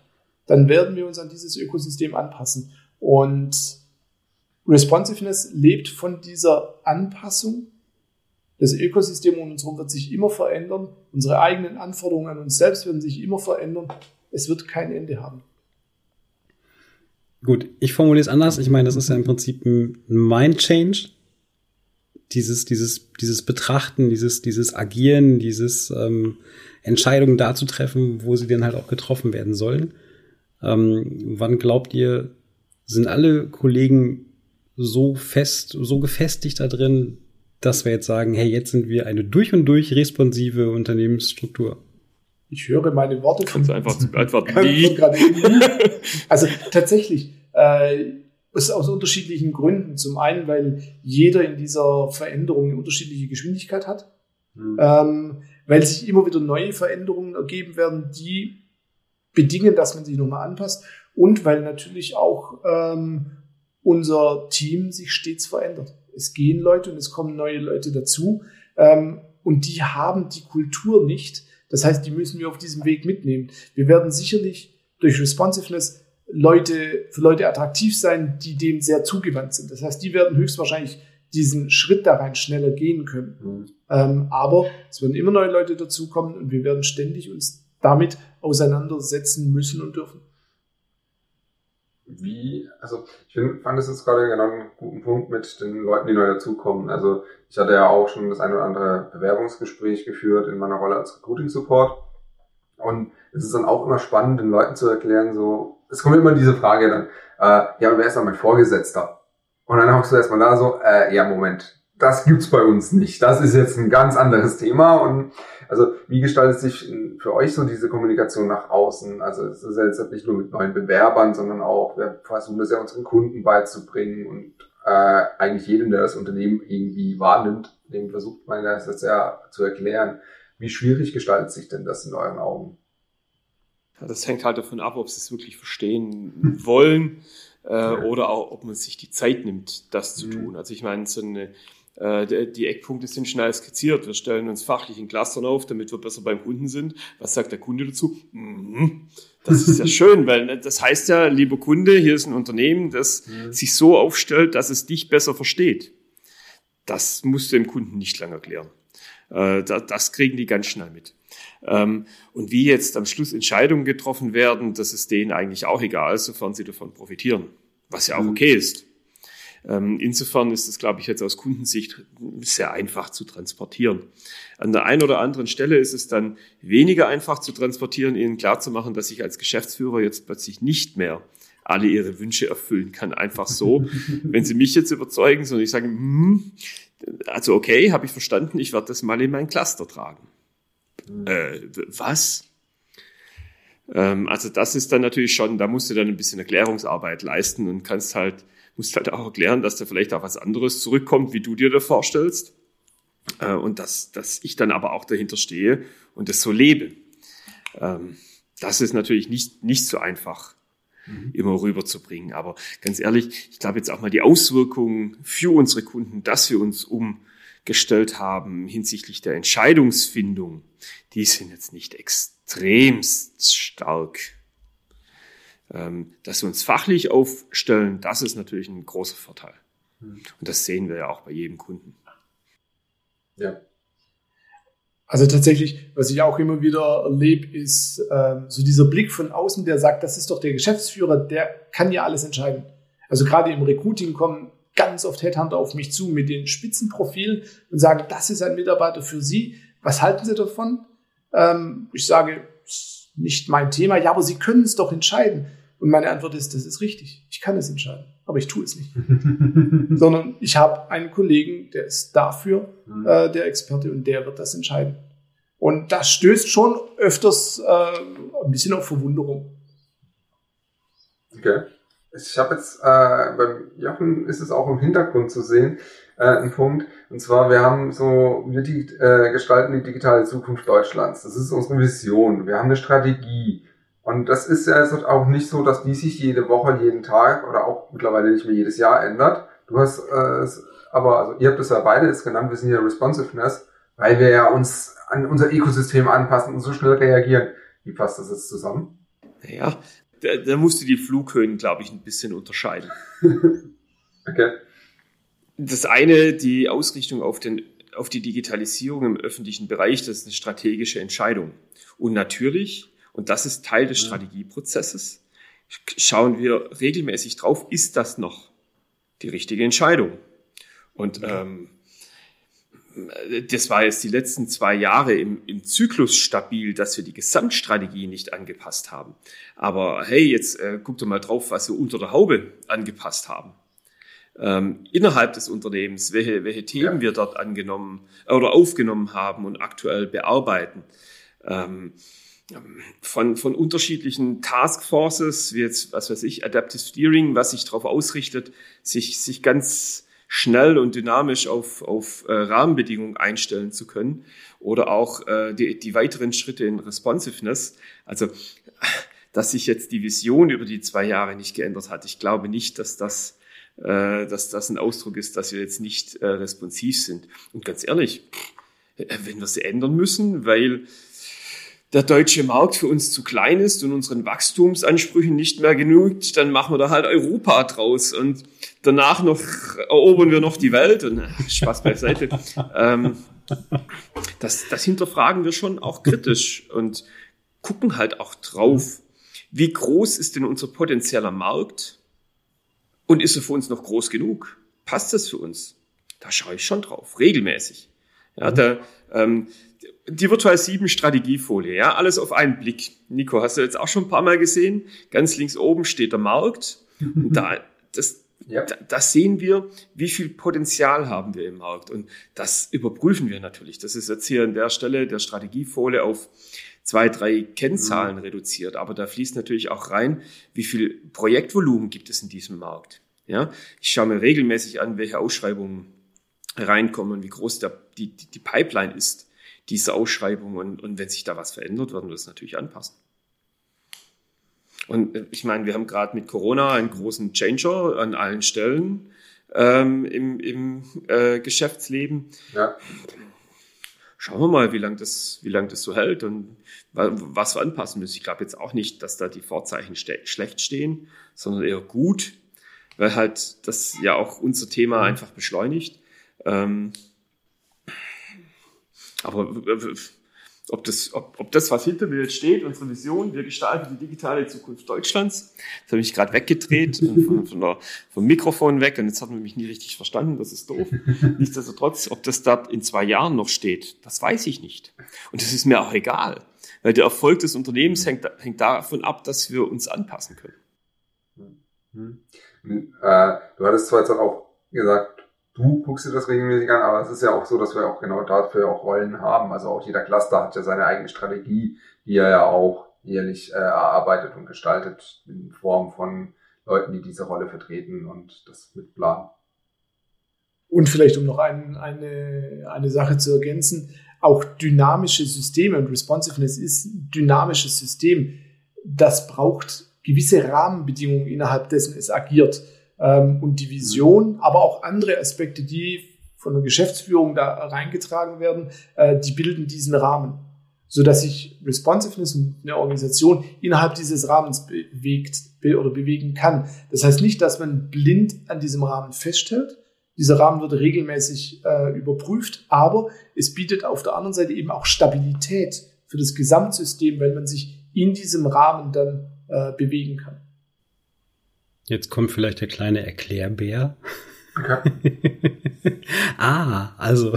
dann werden wir uns an dieses Ökosystem anpassen. Und Responsiveness lebt von dieser Anpassung. Das Ökosystem um uns herum wird sich immer verändern. Unsere eigenen Anforderungen an uns selbst werden sich immer verändern. Es wird kein Ende haben. Gut, ich formuliere es anders. Ich meine, das ist ja im Prinzip ein Mind-Change. Dieses, dieses, dieses Betrachten, dieses, dieses Agieren, dieses ähm, Entscheidungen da zu treffen, wo sie denn halt auch getroffen werden sollen. Ähm, wann glaubt ihr, sind alle Kollegen so fest, so gefestigt da drin, dass wir jetzt sagen, hey, jetzt sind wir eine durch und durch responsive Unternehmensstruktur? Ich höre meine Worte von, Kannst einfach zu beantworten. Nie. also tatsächlich, äh, aus, aus unterschiedlichen Gründen. Zum einen, weil jeder in dieser Veränderung eine unterschiedliche Geschwindigkeit hat, mhm. ähm, weil sich immer wieder neue Veränderungen ergeben werden, die bedingen, dass man sich nochmal anpasst und weil natürlich auch ähm, unser Team sich stets verändert. Es gehen Leute und es kommen neue Leute dazu ähm, und die haben die Kultur nicht. Das heißt, die müssen wir auf diesem Weg mitnehmen. Wir werden sicherlich durch Responsiveness Leute, für Leute attraktiv sein, die dem sehr zugewandt sind. Das heißt, die werden höchstwahrscheinlich diesen Schritt da rein schneller gehen können. Mhm. Ähm, aber es werden immer neue Leute dazukommen und wir werden ständig uns damit auseinandersetzen müssen und dürfen. Wie, also ich find, fand es jetzt gerade genau einen guten Punkt mit den Leuten, die neu dazukommen. Also ich hatte ja auch schon das ein oder andere Bewerbungsgespräch geführt in meiner Rolle als Recruiting Support. Und es ist dann auch immer spannend, den Leuten zu erklären, so, es kommt immer diese Frage dann, äh, ja, und wer ist dann mein Vorgesetzter? Und dann hockst du erstmal da so, äh, ja, Moment, das gibt's bei uns nicht. Das ist jetzt ein ganz anderes Thema. Und also wie gestaltet sich für euch so diese Kommunikation nach außen? Also es ist ja jetzt nicht nur mit neuen Bewerbern, sondern auch, wir versuchen das ja unseren Kunden beizubringen und äh, eigentlich jedem, der das Unternehmen irgendwie wahrnimmt, dem versucht man das ja zu erklären. Wie schwierig gestaltet sich denn das in euren Augen? Das hängt halt davon ab, ob sie es wirklich verstehen wollen äh, oder auch, ob man sich die Zeit nimmt, das zu mhm. tun. Also ich meine, so eine, die Eckpunkte sind schnell skizziert. Wir stellen uns fachlich in Clustern auf, damit wir besser beim Kunden sind. Was sagt der Kunde dazu? Mhm. Das ist ja schön, weil ne, das heißt ja, lieber Kunde, hier ist ein Unternehmen, das mhm. sich so aufstellt, dass es dich besser versteht. Das musst du dem Kunden nicht lange erklären. Äh, das kriegen die ganz schnell mit. Ähm, und wie jetzt am Schluss Entscheidungen getroffen werden, das ist denen eigentlich auch egal, sofern sie davon profitieren, was ja auch mhm. okay ist. Ähm, insofern ist es, glaube ich, jetzt aus Kundensicht sehr einfach zu transportieren. An der einen oder anderen Stelle ist es dann weniger einfach zu transportieren, ihnen klarzumachen, dass ich als Geschäftsführer jetzt plötzlich nicht mehr alle ihre Wünsche erfüllen kann. Einfach so, wenn sie mich jetzt überzeugen, sondern ich sage, hm, also okay, habe ich verstanden, ich werde das mal in mein Cluster tragen. Mhm. Äh, was? Ähm, also das ist dann natürlich schon, da musst du dann ein bisschen Erklärungsarbeit leisten und kannst halt, musst halt auch erklären, dass da vielleicht auch was anderes zurückkommt, wie du dir das vorstellst. Äh, und dass, dass ich dann aber auch dahinter stehe und das so lebe. Ähm, das ist natürlich nicht, nicht so einfach mhm. immer rüberzubringen. Aber ganz ehrlich, ich glaube jetzt auch mal die Auswirkungen für unsere Kunden, dass wir uns umgestellt haben hinsichtlich der Entscheidungsfindung, die sind jetzt nicht extremst stark. Ähm, dass wir uns fachlich aufstellen, das ist natürlich ein großer Vorteil. Mhm. Und das sehen wir ja auch bei jedem Kunden. Ja. Also tatsächlich, was ich auch immer wieder erlebe, ist äh, so dieser Blick von außen, der sagt, das ist doch der Geschäftsführer, der kann ja alles entscheiden. Also gerade im Recruiting kommen ganz oft Headhunter auf mich zu mit den Spitzenprofilen und sagen, das ist ein Mitarbeiter für Sie. Was halten Sie davon? Ähm, ich sage, nicht mein Thema. Ja, aber Sie können es doch entscheiden. Und meine Antwort ist, das ist richtig. Ich kann es entscheiden, aber ich tue es nicht. Sondern ich habe einen Kollegen, der ist dafür mhm. äh, der Experte und der wird das entscheiden. Und das stößt schon öfters äh, ein bisschen auf Verwunderung. Okay. Ich habe jetzt, äh, beim Jochen ist es auch im Hintergrund zu sehen, äh, ein Punkt. Und zwar, wir haben so, wir die, äh, gestalten die digitale Zukunft Deutschlands. Das ist unsere Vision. Wir haben eine Strategie. Und das ist ja also auch nicht so, dass die sich jede Woche, jeden Tag oder auch mittlerweile nicht mehr jedes Jahr ändert. Du hast äh, aber, also ihr habt es ja beide jetzt genannt, wir sind ja Responsiveness, weil wir ja uns an unser Ökosystem anpassen und so schnell reagieren. Wie passt das jetzt zusammen? Naja, da, da musst du die Flughöhen, glaube ich, ein bisschen unterscheiden. okay. Das eine, die Ausrichtung auf, den, auf die Digitalisierung im öffentlichen Bereich, das ist eine strategische Entscheidung. Und natürlich und das ist Teil des Strategieprozesses. Schauen wir regelmäßig drauf, ist das noch die richtige Entscheidung? Und ähm, das war jetzt die letzten zwei Jahre im, im Zyklus stabil, dass wir die Gesamtstrategie nicht angepasst haben. Aber hey, jetzt äh, guck doch mal drauf, was wir unter der Haube angepasst haben. Ähm, innerhalb des Unternehmens, welche, welche Themen ja. wir dort angenommen oder aufgenommen haben und aktuell bearbeiten. Ähm, von, von unterschiedlichen Taskforces, wie jetzt, was weiß ich, Adaptive Steering, was sich darauf ausrichtet, sich, sich ganz schnell und dynamisch auf, auf äh, Rahmenbedingungen einstellen zu können oder auch äh, die, die weiteren Schritte in Responsiveness. Also, dass sich jetzt die Vision über die zwei Jahre nicht geändert hat. Ich glaube nicht, dass das, äh, dass das ein Ausdruck ist, dass wir jetzt nicht äh, responsiv sind. Und ganz ehrlich, wenn wir sie ändern müssen, weil der deutsche Markt für uns zu klein ist und unseren Wachstumsansprüchen nicht mehr genügt, dann machen wir da halt Europa draus und danach noch erobern wir noch die Welt und Spaß beiseite. ähm, das, das hinterfragen wir schon auch kritisch und gucken halt auch drauf, wie groß ist denn unser potenzieller Markt und ist er für uns noch groß genug? Passt das für uns? Da schaue ich schon drauf, regelmäßig. Ja, da, ähm, die Virtual 7 Strategiefolie, ja, alles auf einen Blick. Nico, hast du jetzt auch schon ein paar Mal gesehen? Ganz links oben steht der Markt. Und da, das, ja. da, das sehen wir, wie viel Potenzial haben wir im Markt. Und das überprüfen wir natürlich. Das ist jetzt hier an der Stelle der Strategiefolie auf zwei, drei Kennzahlen mhm. reduziert. Aber da fließt natürlich auch rein, wie viel Projektvolumen gibt es in diesem Markt. Ja, ich schaue mir regelmäßig an, welche Ausschreibungen reinkommen und wie groß der, die, die Pipeline ist diese Ausschreibung und, und wenn sich da was verändert, werden wir das natürlich anpassen. Und äh, ich meine, wir haben gerade mit Corona einen großen Changer an allen Stellen ähm, im, im äh, Geschäftsleben. Ja. Schauen wir mal, wie lange das, wie lang das so hält und was wir anpassen müssen. Ich glaube jetzt auch nicht, dass da die Vorzeichen schlecht stehen, sondern eher gut, weil halt das ja auch unser Thema einfach beschleunigt. Ähm, aber ob das, ob, ob das, was hinter mir jetzt steht, unsere Vision, wir gestalten die digitale Zukunft Deutschlands, das habe ich gerade weggedreht von, von der, vom Mikrofon weg und jetzt hat man mich nie richtig verstanden, das ist doof. Nichtsdestotrotz, ob das dort in zwei Jahren noch steht, das weiß ich nicht. Und das ist mir auch egal, weil der Erfolg des Unternehmens hängt, hängt davon ab, dass wir uns anpassen können. Hm. Äh, du hattest zwar jetzt auch gesagt, du guckst dir das regelmäßig an, aber es ist ja auch so, dass wir auch genau dafür auch Rollen haben. Also auch jeder Cluster hat ja seine eigene Strategie, die er ja auch jährlich äh, erarbeitet und gestaltet in Form von Leuten, die diese Rolle vertreten und das mitplanen. Und vielleicht, um noch ein, eine, eine Sache zu ergänzen, auch dynamische Systeme und Responsiveness ist ein dynamisches System. Das braucht gewisse Rahmenbedingungen, innerhalb dessen es agiert. Ähm, und die Vision, aber auch andere Aspekte, die von der Geschäftsführung da reingetragen werden, äh, die bilden diesen Rahmen, so dass sich Responsiveness und eine Organisation innerhalb dieses Rahmens bewegt oder bewegen kann. Das heißt nicht, dass man blind an diesem Rahmen festhält. Dieser Rahmen wird regelmäßig äh, überprüft, aber es bietet auf der anderen Seite eben auch Stabilität für das Gesamtsystem, weil man sich in diesem Rahmen dann äh, bewegen kann. Jetzt kommt vielleicht der kleine Erklärbär. ah, also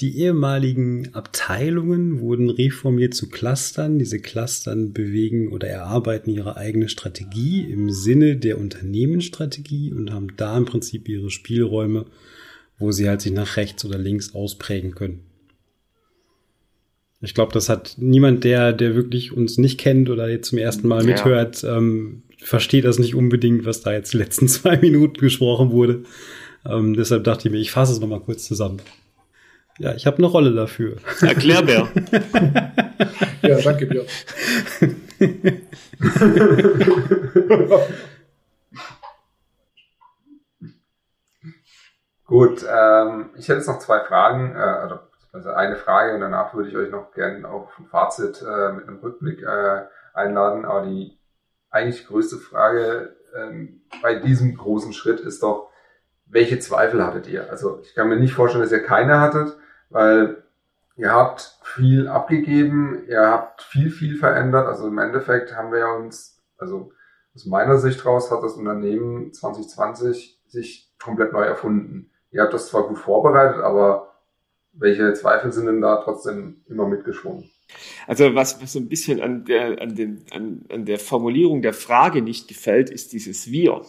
die ehemaligen Abteilungen wurden reformiert zu Clustern. Diese Clustern bewegen oder erarbeiten ihre eigene Strategie im Sinne der Unternehmensstrategie und haben da im Prinzip ihre Spielräume, wo sie halt sich nach rechts oder links ausprägen können. Ich glaube, das hat niemand, der, der wirklich uns nicht kennt oder jetzt zum ersten Mal mithört, ja. ähm, versteht das nicht unbedingt, was da jetzt die letzten zwei Minuten gesprochen wurde. Ähm, deshalb dachte ich mir, ich fasse es nochmal kurz zusammen. Ja, ich habe eine Rolle dafür. Erklärbär. ja, danke, Björn. Gut, ähm, ich hätte jetzt noch zwei Fragen, äh, also, also eine Frage und danach würde ich euch noch gerne auf ein Fazit äh, mit einem Rückblick äh, einladen. Aber die eigentlich größte Frage ähm, bei diesem großen Schritt ist doch, welche Zweifel hattet ihr? Also ich kann mir nicht vorstellen, dass ihr keine hattet, weil ihr habt viel abgegeben, ihr habt viel, viel verändert. Also im Endeffekt haben wir uns, also aus meiner Sicht raus hat das Unternehmen 2020 sich komplett neu erfunden. Ihr habt das zwar gut vorbereitet, aber welche Zweifel sind denn da trotzdem immer mitgeschwungen? Also was, was so ein bisschen an der, an, den, an, an der Formulierung der Frage nicht gefällt, ist dieses Wir.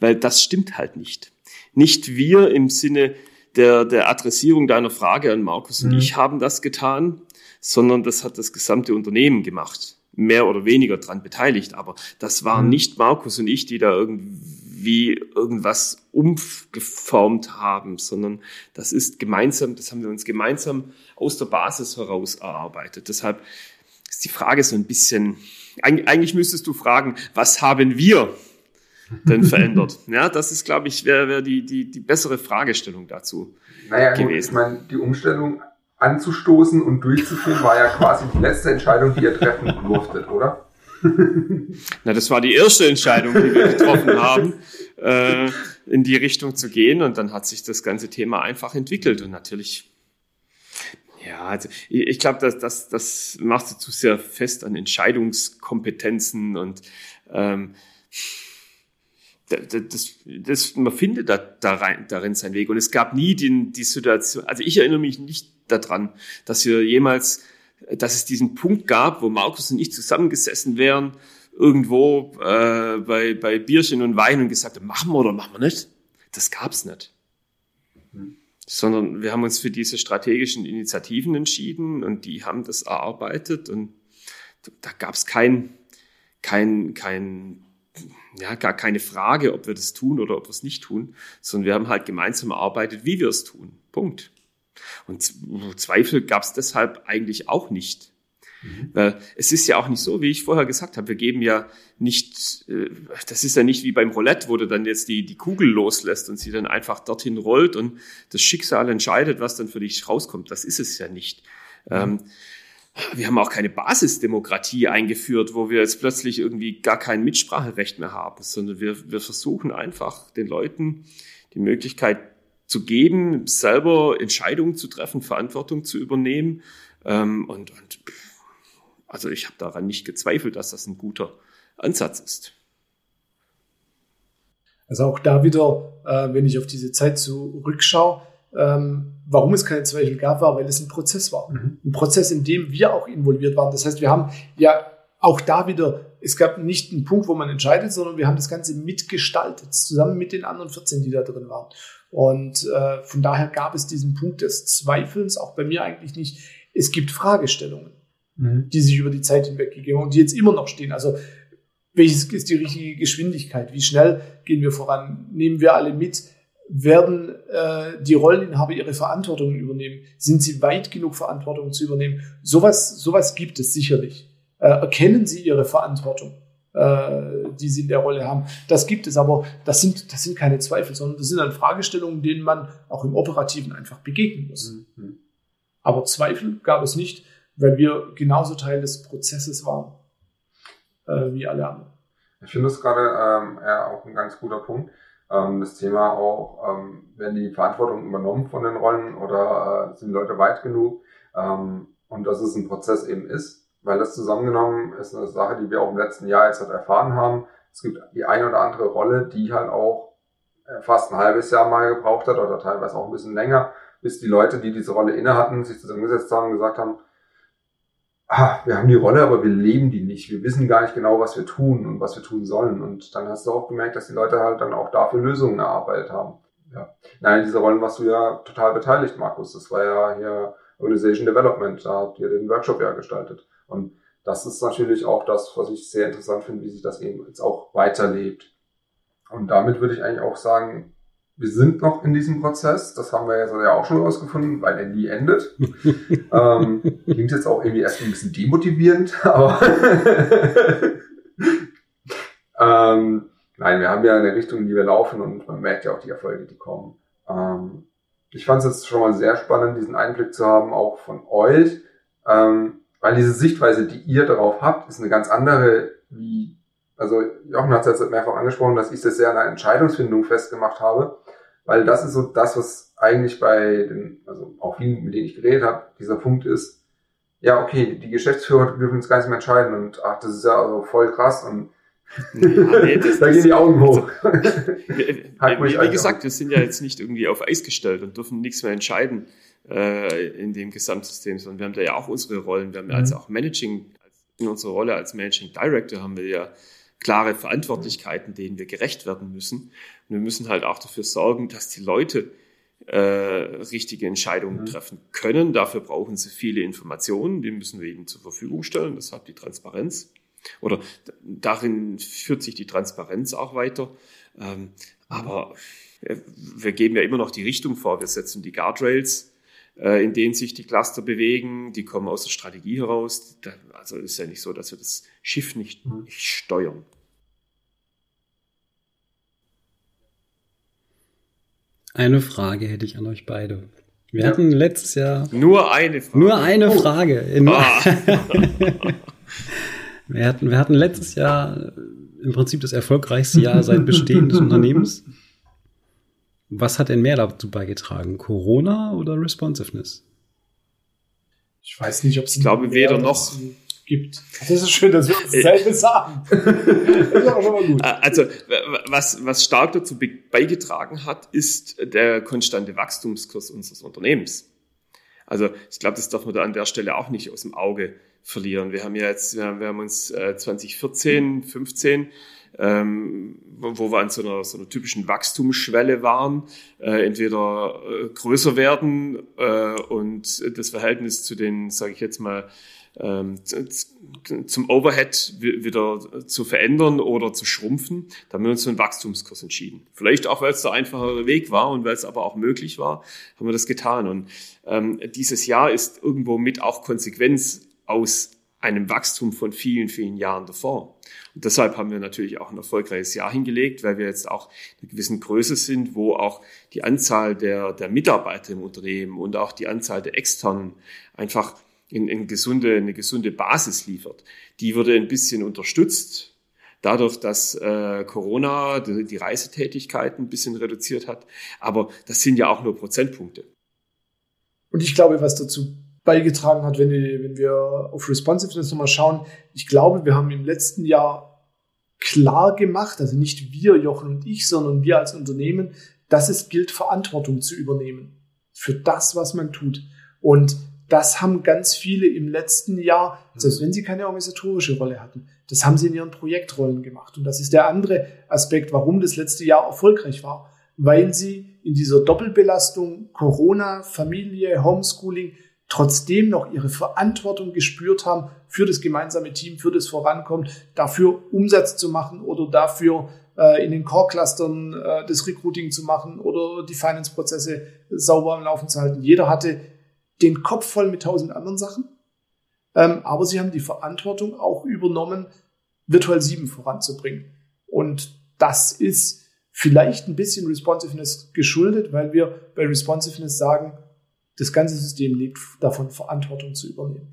Weil das stimmt halt nicht. Nicht wir im Sinne der, der Adressierung deiner Frage an Markus und mhm. ich haben das getan, sondern das hat das gesamte Unternehmen gemacht. Mehr oder weniger dran beteiligt. Aber das waren mhm. nicht Markus und ich, die da irgendwie irgendwas umgeformt haben, sondern das ist gemeinsam, das haben wir uns gemeinsam aus der Basis heraus erarbeitet. Deshalb ist die Frage so ein bisschen, eigentlich müsstest du fragen, was haben wir denn verändert? Ja, das ist, glaube ich, wäre wär die, die, die bessere Fragestellung dazu naja, gewesen. Gut, ich meine, die Umstellung anzustoßen und durchzuführen war ja quasi die letzte Entscheidung, die ihr treffen durftet, oder? Na, das war die erste Entscheidung, die wir getroffen haben, äh, in die Richtung zu gehen. Und dann hat sich das ganze Thema einfach entwickelt. Und natürlich ja, also ich glaube, das, das, das macht zu sehr fest an Entscheidungskompetenzen und ähm, das, das, man findet da, da rein, darin seinen Weg. Und es gab nie die, die Situation, also ich erinnere mich nicht daran, dass wir jemals, dass es diesen Punkt gab, wo Markus und ich zusammengesessen wären, irgendwo äh, bei, bei Bierchen und Wein und gesagt haben, machen wir oder machen wir nicht. Das gab's nicht. Hm sondern wir haben uns für diese strategischen Initiativen entschieden und die haben das erarbeitet und da gab es kein, kein, kein, ja, gar keine Frage, ob wir das tun oder ob wir es nicht tun, sondern wir haben halt gemeinsam erarbeitet, wie wir es tun. Punkt. Und Zweifel gab es deshalb eigentlich auch nicht. Mhm. Weil es ist ja auch nicht so, wie ich vorher gesagt habe, wir geben ja nicht, äh, das ist ja nicht wie beim Roulette, wo du dann jetzt die, die Kugel loslässt und sie dann einfach dorthin rollt und das Schicksal entscheidet, was dann für dich rauskommt. Das ist es ja nicht. Mhm. Wir haben auch keine Basisdemokratie eingeführt, wo wir jetzt plötzlich irgendwie gar kein Mitspracherecht mehr haben, sondern wir, wir versuchen einfach den Leuten die Möglichkeit zu geben, selber Entscheidungen zu treffen, Verantwortung zu übernehmen. Ähm, und, und also ich habe daran nicht gezweifelt, dass das ein guter Ansatz ist. Also auch da wieder, äh, wenn ich auf diese Zeit zurückschaue, ähm, warum es keine Zweifel gab, war, weil es ein Prozess war. Mhm. Ein Prozess, in dem wir auch involviert waren. Das heißt, wir haben ja auch da wieder, es gab nicht einen Punkt, wo man entscheidet, sondern wir haben das Ganze mitgestaltet, zusammen mit den anderen 14, die da drin waren. Und äh, von daher gab es diesen Punkt des Zweifelns auch bei mir eigentlich nicht. Es gibt Fragestellungen. Mhm. die sich über die Zeit hinweg gegeben haben und die jetzt immer noch stehen. Also welches ist die richtige Geschwindigkeit? Wie schnell gehen wir voran? Nehmen wir alle mit? Werden äh, die Rolleninhaber ihre Verantwortung übernehmen? Sind sie weit genug, Verantwortung zu übernehmen? Sowas, sowas gibt es sicherlich. Äh, erkennen sie ihre Verantwortung? äh, die sie in der Rolle haben. Das gibt es, aber das sind, das sind keine Zweifel, sondern das sind dann Fragestellungen, denen man auch im Operativen einfach begegnen muss. Mhm. Aber Zweifel gab es nicht, weil wir genauso Teil des Prozesses waren äh, wie alle anderen. Ich finde das gerade ähm, ja, auch ein ganz guter Punkt. Ähm, das Thema auch, ähm, werden die Verantwortung übernommen von den Rollen oder äh, sind die Leute weit genug? Ähm, und dass es ein Prozess eben ist, weil das zusammengenommen ist eine Sache, die wir auch im letzten Jahr jetzt halt erfahren haben. Es gibt die eine oder andere Rolle, die halt auch äh, fast ein halbes Jahr mal gebraucht hat oder teilweise auch ein bisschen länger, bis die Leute, die diese Rolle inne hatten, sich zusammengesetzt haben und gesagt haben, ah, wir haben die Rolle, aber wir leben die nicht. Wir wissen gar nicht genau, was wir tun und was wir tun sollen. Und dann hast du auch gemerkt, dass die Leute halt dann auch dafür Lösungen erarbeitet haben. Ja. Nein, diese Rollen warst du ja total beteiligt, Markus. Das war ja hier Organization Development. Da habt ihr den Workshop ja gestaltet. Und das ist natürlich auch das, was ich sehr interessant finde, wie sich das eben jetzt auch weiterlebt. Und damit würde ich eigentlich auch sagen, wir sind noch in diesem Prozess. Das haben wir jetzt ja auch schon rausgefunden, weil er nie endet. ähm, klingt jetzt auch irgendwie erst ein bisschen demotivierend, aber ähm, nein, wir haben ja eine Richtung, in die wir laufen und man merkt ja auch die Erfolge, die kommen. Ähm, ich fand es jetzt schon mal sehr spannend, diesen Einblick zu haben, auch von euch. Ähm, weil diese Sichtweise, die ihr darauf habt, ist eine ganz andere, wie, also Jochen hat es jetzt mehrfach angesprochen, dass ich das sehr an der Entscheidungsfindung festgemacht habe, weil das ist so das, was eigentlich bei den, also auch vielen, mit denen ich geredet habe, dieser Punkt ist, ja, okay, die Geschäftsführer dürfen uns gar nicht mehr entscheiden und ach, das ist ja also voll krass und ja, nee, das, da gehen die Augen hoch. Also, wie, wie, gesagt, wir sind ja jetzt nicht irgendwie auf Eis gestellt und dürfen nichts mehr entscheiden äh, in dem Gesamtsystem, sondern wir haben da ja auch unsere Rollen. Wir haben ja mhm. als auch Managing, in unserer Rolle als Managing Director haben wir ja klare Verantwortlichkeiten, denen wir gerecht werden müssen. Und wir müssen halt auch dafür sorgen, dass die Leute äh, richtige Entscheidungen mhm. treffen können. Dafür brauchen sie viele Informationen, die müssen wir ihnen zur Verfügung stellen. Deshalb die Transparenz. Oder darin führt sich die Transparenz auch weiter. Ähm, aber äh, wir geben ja immer noch die Richtung vor. Wir setzen die Guardrails äh, in denen sich die Cluster bewegen, die kommen aus der Strategie heraus. Also ist ja nicht so, dass wir das Schiff nicht, mhm. nicht steuern. Eine Frage hätte ich an euch beide. Wir ja. hatten letztes Jahr. Nur eine Frage. Nur eine oh. Frage. Ah. wir, hatten, wir hatten letztes Jahr im Prinzip das erfolgreichste Jahr seit Bestehen des Unternehmens. Was hat denn mehr dazu beigetragen? Corona oder Responsiveness? Ich weiß nicht, ob es. Ich glaube, weder noch. Gibt. Das ist schön, dass wir uns dasselbe äh. sagen. das ist aber schon mal gut. Äh, also, was, was stark dazu beigetragen hat, ist der konstante Wachstumskurs unseres Unternehmens. Also, ich glaube, das darf man da an der Stelle auch nicht aus dem Auge verlieren. Wir haben ja jetzt, wir haben, wir haben uns 2014, 15 ähm, wo wir an so einer, so einer typischen Wachstumsschwelle waren, äh, entweder äh, größer werden äh, und das Verhältnis zu den, sage ich jetzt mal, zum Overhead wieder zu verändern oder zu schrumpfen. Da haben wir uns für einen Wachstumskurs entschieden. Vielleicht auch, weil es der einfachere Weg war und weil es aber auch möglich war, haben wir das getan. Und ähm, dieses Jahr ist irgendwo mit auch Konsequenz aus einem Wachstum von vielen, vielen Jahren davor. Und deshalb haben wir natürlich auch ein erfolgreiches Jahr hingelegt, weil wir jetzt auch eine gewissen Größe sind, wo auch die Anzahl der, der Mitarbeiter im Unternehmen und auch die Anzahl der Externen einfach in, in gesunde, eine gesunde Basis liefert. Die wurde ein bisschen unterstützt dadurch, dass äh, Corona die, die Reisetätigkeit ein bisschen reduziert hat. Aber das sind ja auch nur Prozentpunkte. Und ich glaube, was dazu beigetragen hat, wenn wir, wenn wir auf Responsiveness nochmal schauen. Ich glaube, wir haben im letzten Jahr klar gemacht, also nicht wir, Jochen und ich, sondern wir als Unternehmen, dass es gilt, Verantwortung zu übernehmen für das, was man tut. Und das haben ganz viele im letzten Jahr, selbst wenn sie keine organisatorische Rolle hatten, das haben sie in ihren Projektrollen gemacht. Und das ist der andere Aspekt, warum das letzte Jahr erfolgreich war, weil sie in dieser Doppelbelastung Corona, Familie, Homeschooling trotzdem noch ihre Verantwortung gespürt haben für das gemeinsame Team, für das Vorankommen, dafür Umsatz zu machen oder dafür äh, in den Core-Clustern äh, das Recruiting zu machen oder die Finance-Prozesse sauber am Laufen zu halten. Jeder hatte den Kopf voll mit tausend anderen Sachen, ähm, aber sie haben die Verantwortung auch übernommen, Virtual 7 voranzubringen. Und das ist vielleicht ein bisschen Responsiveness geschuldet, weil wir bei Responsiveness sagen, das ganze System lebt davon, Verantwortung zu übernehmen.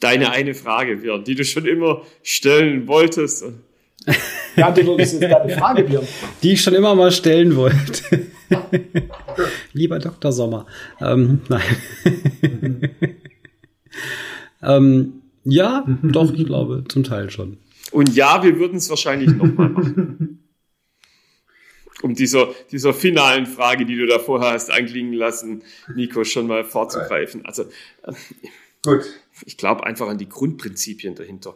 Deine eine Frage, Björn, die du schon immer stellen wolltest. Ja, das ist jetzt deine Frage, Björn. Die ich schon immer mal stellen wollte. Lieber Dr. Sommer. Ähm, nein. ähm, ja, doch, ich glaube, zum Teil schon. Und ja, wir würden es wahrscheinlich nochmal machen. um dieser, dieser finalen Frage, die du da vorher hast anklingen lassen, Nico, schon mal vorzugreifen. Also, äh, Gut. ich glaube einfach an die Grundprinzipien dahinter.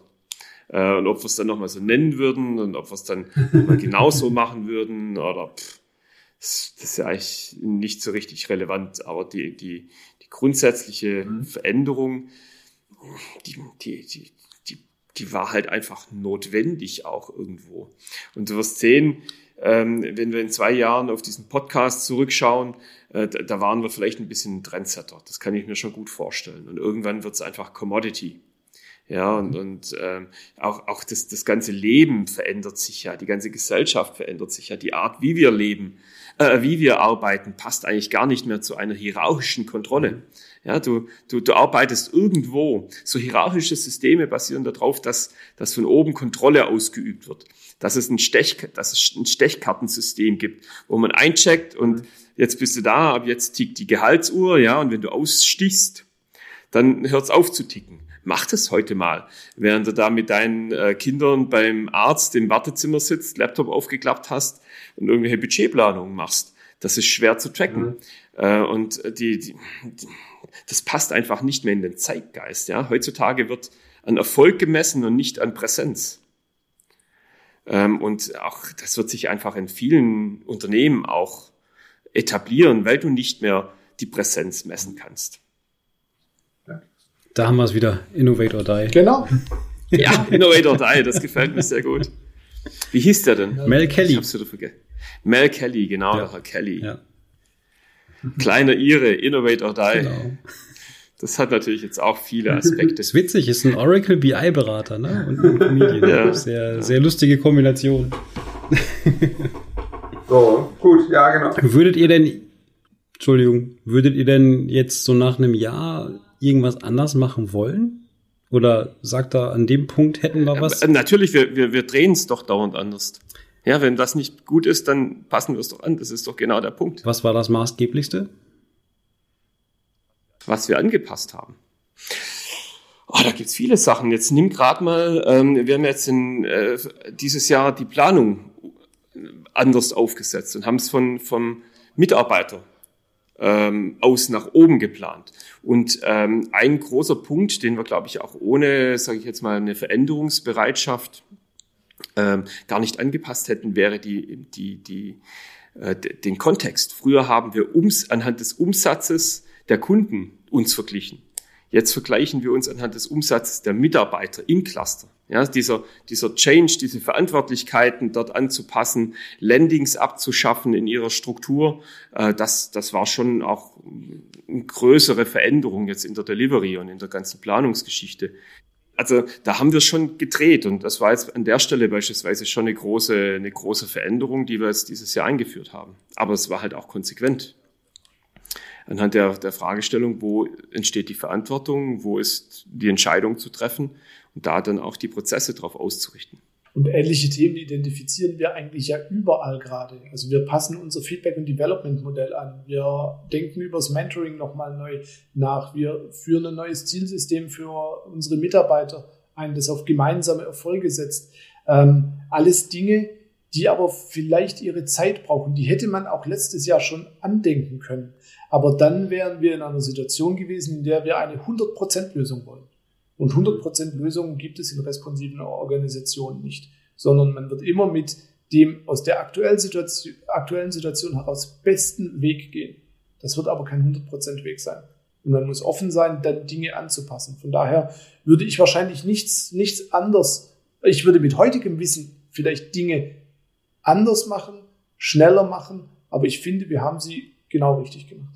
Äh, und ob wir es dann nochmal so nennen würden und ob wir es dann mal genauso machen würden oder pff, das, das ist ja eigentlich nicht so richtig relevant. Aber die, die, die grundsätzliche mhm. Veränderung, die, die, die, die, die war halt einfach notwendig auch irgendwo. Und du wirst sehen, ähm, wenn wir in zwei Jahren auf diesen Podcast zurückschauen, äh, da, da, waren wir vielleicht ein bisschen Trendsetter. Das kann ich mir schon gut vorstellen. Und irgendwann wird es einfach Commodity. Ja, und, und ähm, auch, auch das, das ganze Leben verändert sich ja, die ganze Gesellschaft verändert sich ja, die Art, wie wir leben, äh, wie wir arbeiten, passt eigentlich gar nicht mehr zu einer hierarchischen Kontrolle. Ja, du, du, du arbeitest irgendwo. So hierarchische Systeme basieren darauf, dass, dass von oben Kontrolle ausgeübt wird. Dass es ein, Stech, dass es ein Stechkartensystem gibt, wo man eincheckt und jetzt bist du da, ab jetzt tickt die Gehaltsuhr, ja, und wenn du ausstichst, dann hört es auf zu ticken. Mach das heute mal, während du da mit deinen äh, Kindern beim Arzt im Wartezimmer sitzt, Laptop aufgeklappt hast und irgendwelche Budgetplanungen machst. Das ist schwer zu tracken. Mhm. Äh, und die, die, das passt einfach nicht mehr in den Zeitgeist. Ja? Heutzutage wird an Erfolg gemessen und nicht an Präsenz. Ähm, und auch das wird sich einfach in vielen Unternehmen auch etablieren, weil du nicht mehr die Präsenz messen kannst. Da haben wir es wieder. Innovate or Die. Genau. Ja, Innovate or Die, das gefällt mir sehr gut. Wie hieß der denn? Mel Kelly. Ich hab's wieder vergessen. Mel Kelly, genau, ja. Herr Kelly. Ja. Kleiner Ire, Innovate or Die. Genau. Das hat natürlich jetzt auch viele Aspekte. Das ist witzig, ist ein Oracle BI-Berater ne? und ein Comedian. Ja. Sehr, sehr lustige Kombination. So, gut, ja, genau. Würdet ihr denn, Entschuldigung, würdet ihr denn jetzt so nach einem Jahr irgendwas anders machen wollen? Oder sagt er, an dem Punkt hätten wir was? Äh, natürlich, wir, wir, wir drehen es doch dauernd anders. Ja, wenn das nicht gut ist, dann passen wir es doch an. Das ist doch genau der Punkt. Was war das maßgeblichste? Was wir angepasst haben. Oh, da gibt's viele Sachen. Jetzt nimm gerade mal, ähm, wir haben jetzt in, äh, dieses Jahr die Planung anders aufgesetzt und haben es von, vom Mitarbeiter ähm, aus nach oben geplant. Und ähm, ein großer Punkt, den wir, glaube ich, auch ohne, sage ich jetzt mal, eine Veränderungsbereitschaft ähm, gar nicht angepasst hätten, wäre die, die, die, äh, den Kontext. Früher haben wir ums, anhand des Umsatzes der Kunden uns verglichen. Jetzt vergleichen wir uns anhand des Umsatzes der Mitarbeiter im Cluster. Ja, dieser, dieser Change, diese Verantwortlichkeiten dort anzupassen, Landings abzuschaffen in ihrer Struktur, äh, das, das war schon auch eine größere Veränderung jetzt in der Delivery und in der ganzen Planungsgeschichte. Also da haben wir schon gedreht und das war jetzt an der Stelle beispielsweise schon eine große, eine große Veränderung, die wir jetzt dieses Jahr eingeführt haben. Aber es war halt auch konsequent. Anhand der, der Fragestellung, wo entsteht die Verantwortung, wo ist die Entscheidung zu treffen und da dann auch die Prozesse darauf auszurichten. Und ähnliche Themen identifizieren wir eigentlich ja überall gerade. Also wir passen unser Feedback- und Development-Modell an. Wir denken über das Mentoring nochmal neu nach. Wir führen ein neues Zielsystem für unsere Mitarbeiter ein, das auf gemeinsame Erfolge setzt. Ähm, alles Dinge, die aber vielleicht ihre Zeit brauchen. Die hätte man auch letztes Jahr schon andenken können. Aber dann wären wir in einer Situation gewesen, in der wir eine 100%-Lösung wollen. Und 100% Lösungen gibt es in responsiven Organisationen nicht, sondern man wird immer mit dem aus der aktuellen Situation, aktuellen Situation heraus besten Weg gehen. Das wird aber kein 100% Weg sein. Und man muss offen sein, dann Dinge anzupassen. Von daher würde ich wahrscheinlich nichts, nichts anders, ich würde mit heutigem Wissen vielleicht Dinge anders machen, schneller machen, aber ich finde, wir haben sie genau richtig gemacht.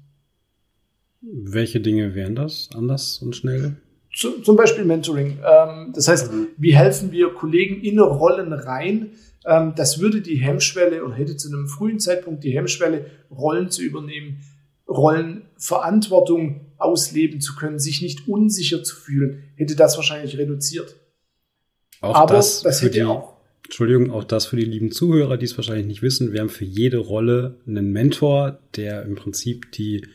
Welche Dinge wären das anders und schnell? Zum Beispiel Mentoring. Ähm, das heißt, mhm. wie helfen wir Kollegen in Rollen rein? Ähm, das würde die Hemmschwelle oder hätte zu einem frühen Zeitpunkt die Hemmschwelle, Rollen zu übernehmen, Rollenverantwortung ausleben zu können, sich nicht unsicher zu fühlen, hätte das wahrscheinlich reduziert. Auch Aber das, das hätte die, auch. Entschuldigung, auch das für die lieben Zuhörer, die es wahrscheinlich nicht wissen. Wir haben für jede Rolle einen Mentor, der im Prinzip die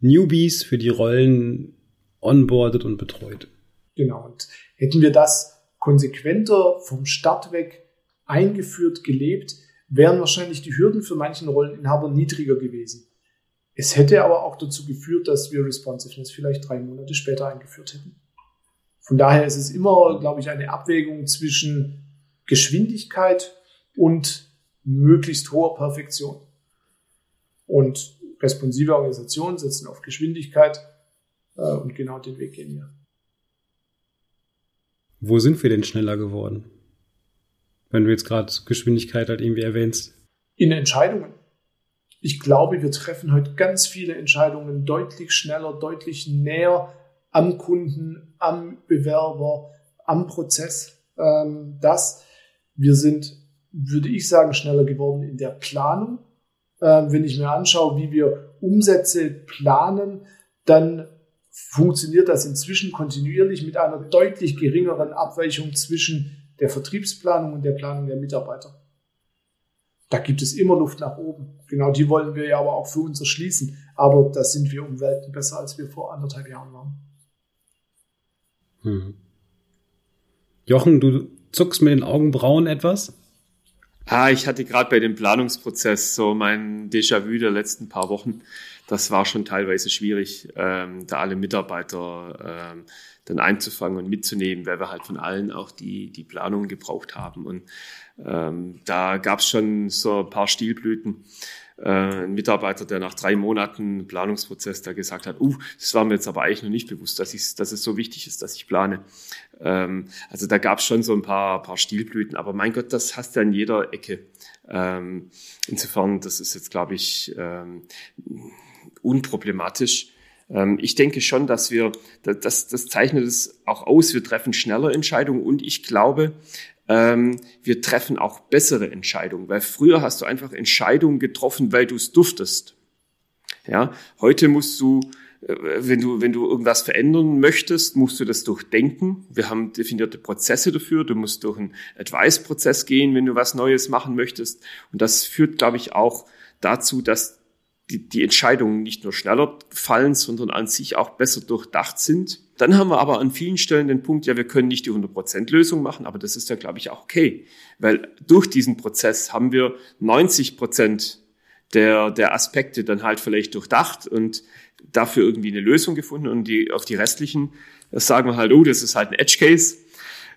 Newbies für die Rollen onboardet und betreut. Genau. Und hätten wir das konsequenter vom Start weg eingeführt, gelebt, wären wahrscheinlich die Hürden für manchen Rolleninhaber niedriger gewesen. Es hätte aber auch dazu geführt, dass wir Responsiveness vielleicht drei Monate später eingeführt hätten. Von daher ist es immer, glaube ich, eine Abwägung zwischen Geschwindigkeit und möglichst hoher Perfektion. Und responsive Organisationen setzen auf Geschwindigkeit äh, und genau den Weg gehen wir. Wo sind wir denn schneller geworden? Wenn du jetzt gerade Geschwindigkeit halt irgendwie erwähnst. In Entscheidungen. Ich glaube, wir treffen heute ganz viele Entscheidungen deutlich schneller, deutlich näher am Kunden, am Bewerber, am Prozess. Ähm, das, wir sind, würde ich sagen, schneller geworden in der Planung. Ähm, wenn ich mir anschaue, wie wir Umsätze planen, dann funktioniert das inzwischen kontinuierlich mit einer deutlich geringeren Abweichung zwischen der Vertriebsplanung und der Planung der Mitarbeiter. Da gibt es immer Luft nach oben. Genau die wollen wir ja aber auch für uns erschließen. Aber da sind wir um Welten besser, als wir vor anderthalb Jahren waren. Hm. Jochen, du zuckst mit den Augenbrauen etwas? Ah, ich hatte gerade bei dem Planungsprozess so mein Déjà-vu der letzten paar Wochen. Das war schon teilweise schwierig, ähm, da alle Mitarbeiter ähm, dann einzufangen und mitzunehmen, weil wir halt von allen auch die, die Planung gebraucht haben. Und ähm, da gab es schon so ein paar Stilblüten. Äh, ein Mitarbeiter, der nach drei Monaten Planungsprozess da gesagt hat, uh, das war mir jetzt aber eigentlich noch nicht bewusst, dass, ich, dass es so wichtig ist, dass ich plane. Ähm, also da gab es schon so ein paar, paar Stilblüten, aber mein Gott, das hast du an jeder Ecke. Ähm, insofern, das ist jetzt, glaube ich, ähm, unproblematisch. Ähm, ich denke schon, dass wir, das, das zeichnet es auch aus, wir treffen schneller Entscheidungen und ich glaube, ähm, wir treffen auch bessere Entscheidungen, weil früher hast du einfach Entscheidungen getroffen, weil du es durftest. Ja, heute musst du, äh, wenn du, wenn du irgendwas verändern möchtest, musst du das durchdenken. Wir haben definierte Prozesse dafür. Du musst durch einen Advice-Prozess gehen, wenn du was Neues machen möchtest. Und das führt, glaube ich, auch dazu, dass die, die Entscheidungen nicht nur schneller fallen, sondern an sich auch besser durchdacht sind. Dann haben wir aber an vielen Stellen den Punkt, ja, wir können nicht die 100% Lösung machen, aber das ist ja, glaube ich, auch okay. Weil durch diesen Prozess haben wir 90% der, der Aspekte dann halt vielleicht durchdacht und dafür irgendwie eine Lösung gefunden und die, auf die restlichen sagen wir halt, oh, das ist halt ein Edge Case.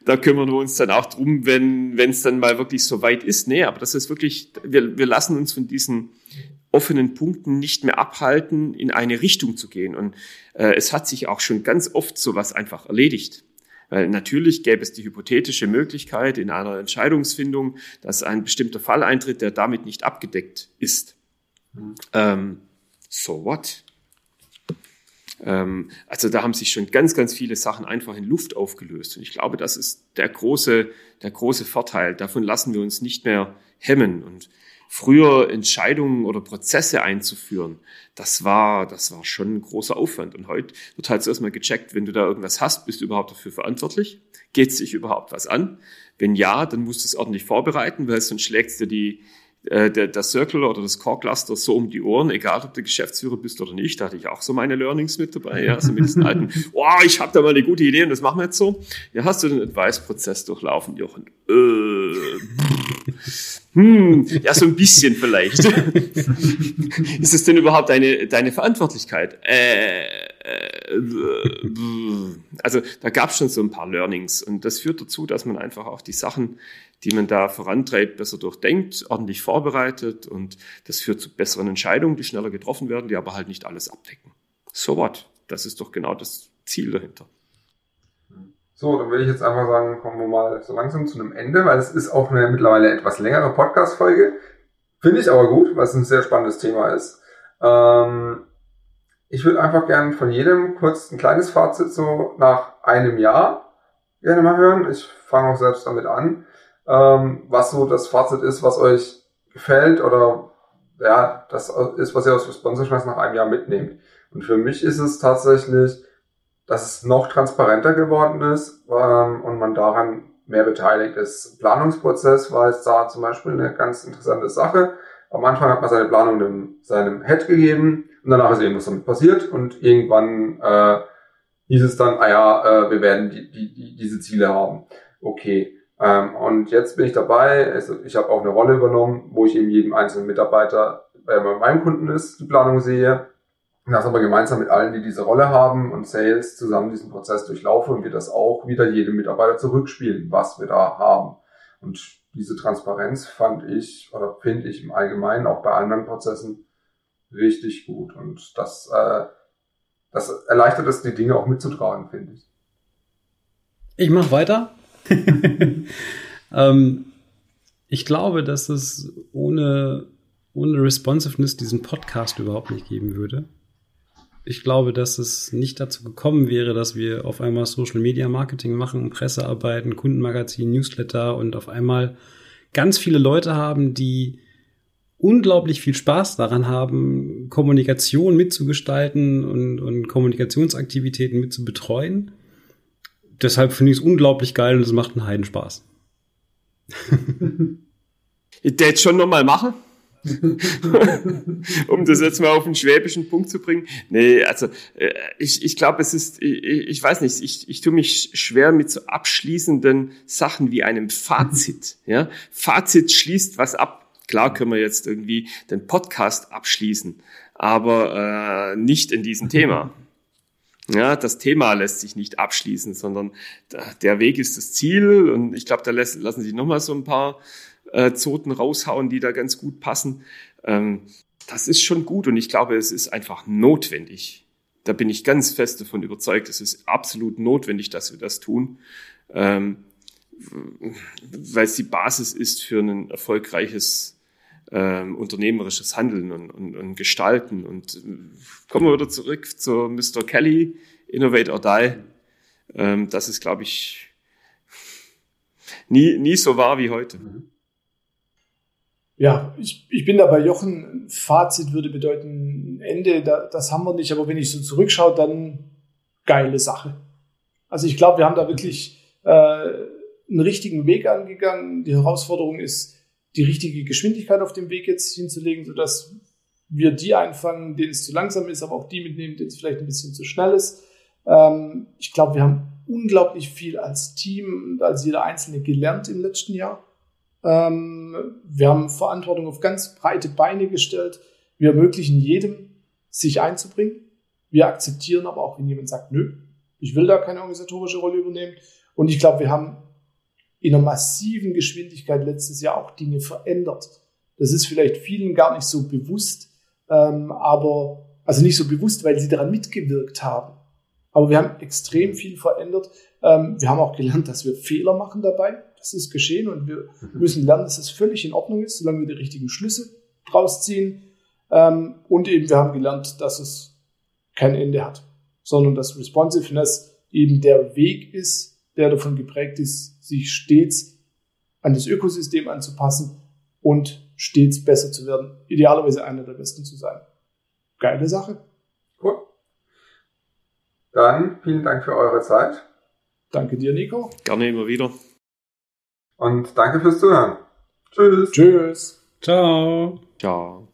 Da kümmern wir uns dann auch drum, wenn es dann mal wirklich so weit ist. Nee, aber das ist wirklich, wir, wir lassen uns von diesen offenen Punkten nicht mehr abhalten, in eine Richtung zu gehen. Und äh, es hat sich auch schon ganz oft sowas einfach erledigt. Weil natürlich gäbe es die hypothetische Möglichkeit in einer Entscheidungsfindung, dass ein bestimmter Fall eintritt, der damit nicht abgedeckt ist. Mhm. Ähm, so what? Ähm, also da haben sich schon ganz, ganz viele Sachen einfach in Luft aufgelöst. Und ich glaube, das ist der große, der große Vorteil. Davon lassen wir uns nicht mehr hemmen. Und früher Entscheidungen oder Prozesse einzuführen, das war, das war schon ein großer Aufwand. Und heute wird halt zuerst mal gecheckt, wenn du da irgendwas hast, bist du überhaupt dafür verantwortlich? Geht sich überhaupt was an? Wenn ja, dann musst du es ordentlich vorbereiten, weil sonst schlägst dir die, äh, der, der Circle oder das Core Cluster so um die Ohren, egal ob du Geschäftsführer bist oder nicht. Da hatte ich auch so meine Learnings mit dabei, ja, so mit diesen alten, oh, ich habe da mal eine gute Idee und das machen wir jetzt so. Ja, hast du den Advice-Prozess durchlaufen, Jochen? Äh, hm, ja, so ein bisschen vielleicht. Ist es denn überhaupt deine, deine Verantwortlichkeit? Äh, äh, also da gab es schon so ein paar Learnings und das führt dazu, dass man einfach auch die Sachen die man da vorantreibt, besser durchdenkt, ordentlich vorbereitet und das führt zu besseren Entscheidungen, die schneller getroffen werden, die aber halt nicht alles abdecken. So what? das ist doch genau das Ziel dahinter. So, dann würde ich jetzt einfach sagen, kommen wir mal so langsam zu einem Ende, weil es ist auch eine mittlerweile etwas längere Podcast-Folge. Finde ich aber gut, weil es ein sehr spannendes Thema ist. Ähm, ich würde einfach gerne von jedem kurz ein kleines Fazit so nach einem Jahr gerne mal hören. Ich fange auch selbst damit an, ähm, was so das Fazit ist, was euch gefällt oder ja, das ist, was ihr aus Responsiveness nach einem Jahr mitnehmt. Und für mich ist es tatsächlich, dass es noch transparenter geworden ist ähm, und man daran mehr beteiligt ist. Planungsprozess war jetzt da zum Beispiel eine ganz interessante Sache. Am Anfang hat man seine Planung dem, seinem Head gegeben und danach ist irgendwas damit passiert und irgendwann äh, hieß es dann, ah ja, äh, wir werden die, die, die, diese Ziele haben. Okay. Ähm, und jetzt bin ich dabei, also ich habe auch eine Rolle übernommen, wo ich eben jedem einzelnen Mitarbeiter, der bei meinem Kunden ist, die Planung sehe das aber gemeinsam mit allen, die diese Rolle haben und Sales zusammen diesen Prozess durchlaufen und wir das auch wieder jedem Mitarbeiter zurückspielen, was wir da haben. Und diese Transparenz fand ich oder finde ich im Allgemeinen auch bei anderen Prozessen richtig gut. Und das, äh, das erleichtert es, die Dinge auch mitzutragen, finde ich. Ich mache weiter. ähm, ich glaube, dass es ohne, ohne Responsiveness diesen Podcast überhaupt nicht geben würde ich glaube, dass es nicht dazu gekommen wäre, dass wir auf einmal Social Media Marketing machen, Pressearbeiten, Kundenmagazin, Newsletter und auf einmal ganz viele Leute haben, die unglaublich viel Spaß daran haben, Kommunikation mitzugestalten und, und Kommunikationsaktivitäten mit zu betreuen. Deshalb finde ich es unglaublich geil und es macht einen Heidenspaß. ich werde schon nochmal machen. um das jetzt mal auf den schwäbischen Punkt zu bringen. Nee, also äh, ich, ich glaube, es ist, ich, ich weiß nicht, ich, ich tue mich schwer mit so abschließenden Sachen wie einem Fazit. Ja? Fazit schließt was ab. Klar können wir jetzt irgendwie den Podcast abschließen, aber äh, nicht in diesem Thema. Ja, das Thema lässt sich nicht abschließen, sondern der Weg ist das Ziel und ich glaube, da lassen sich nochmal so ein paar äh, Zoten raushauen, die da ganz gut passen. Ähm, das ist schon gut und ich glaube, es ist einfach notwendig. Da bin ich ganz fest davon überzeugt, es ist absolut notwendig, dass wir das tun, ähm, weil es die Basis ist für ein erfolgreiches ähm, unternehmerisches Handeln und, und, und Gestalten. Und äh, kommen wir wieder zurück zu Mr. Kelly, Innovate or Die. Ähm, das ist, glaube ich, nie, nie so wahr wie heute. Mhm. Ja, ich, ich bin da bei Jochen. Fazit würde bedeuten Ende, da, das haben wir nicht. Aber wenn ich so zurückschaue, dann geile Sache. Also ich glaube, wir haben da wirklich äh, einen richtigen Weg angegangen. Die Herausforderung ist, die richtige Geschwindigkeit auf dem Weg jetzt hinzulegen, sodass wir die einfangen, denen es zu langsam ist, aber auch die mitnehmen, denen es vielleicht ein bisschen zu schnell ist. Ähm, ich glaube, wir haben unglaublich viel als Team und als jeder Einzelne gelernt im letzten Jahr. Ähm, wir haben Verantwortung auf ganz breite Beine gestellt. Wir ermöglichen jedem, sich einzubringen. Wir akzeptieren aber auch, wenn jemand sagt, nö, ich will da keine organisatorische Rolle übernehmen. Und ich glaube, wir haben in einer massiven Geschwindigkeit letztes Jahr auch Dinge verändert. Das ist vielleicht vielen gar nicht so bewusst, ähm, aber also nicht so bewusst, weil sie daran mitgewirkt haben. Aber wir haben extrem viel verändert. Ähm, wir haben auch gelernt, dass wir Fehler machen dabei. Das ist geschehen und wir mhm. müssen lernen, dass es das völlig in Ordnung ist, solange wir die richtigen Schlüsse draus ziehen. Ähm, und eben wir haben gelernt, dass es kein Ende hat, sondern dass Responsiveness eben der Weg ist, der davon geprägt ist, sich stets an das Ökosystem anzupassen und stets besser zu werden. Idealerweise einer der Besten zu sein. Geile Sache. Cool. Dann vielen Dank für eure Zeit. Danke dir, Nico. Gerne immer wieder. Und danke fürs Zuhören. Tschüss. Tschüss. Ciao. Ciao.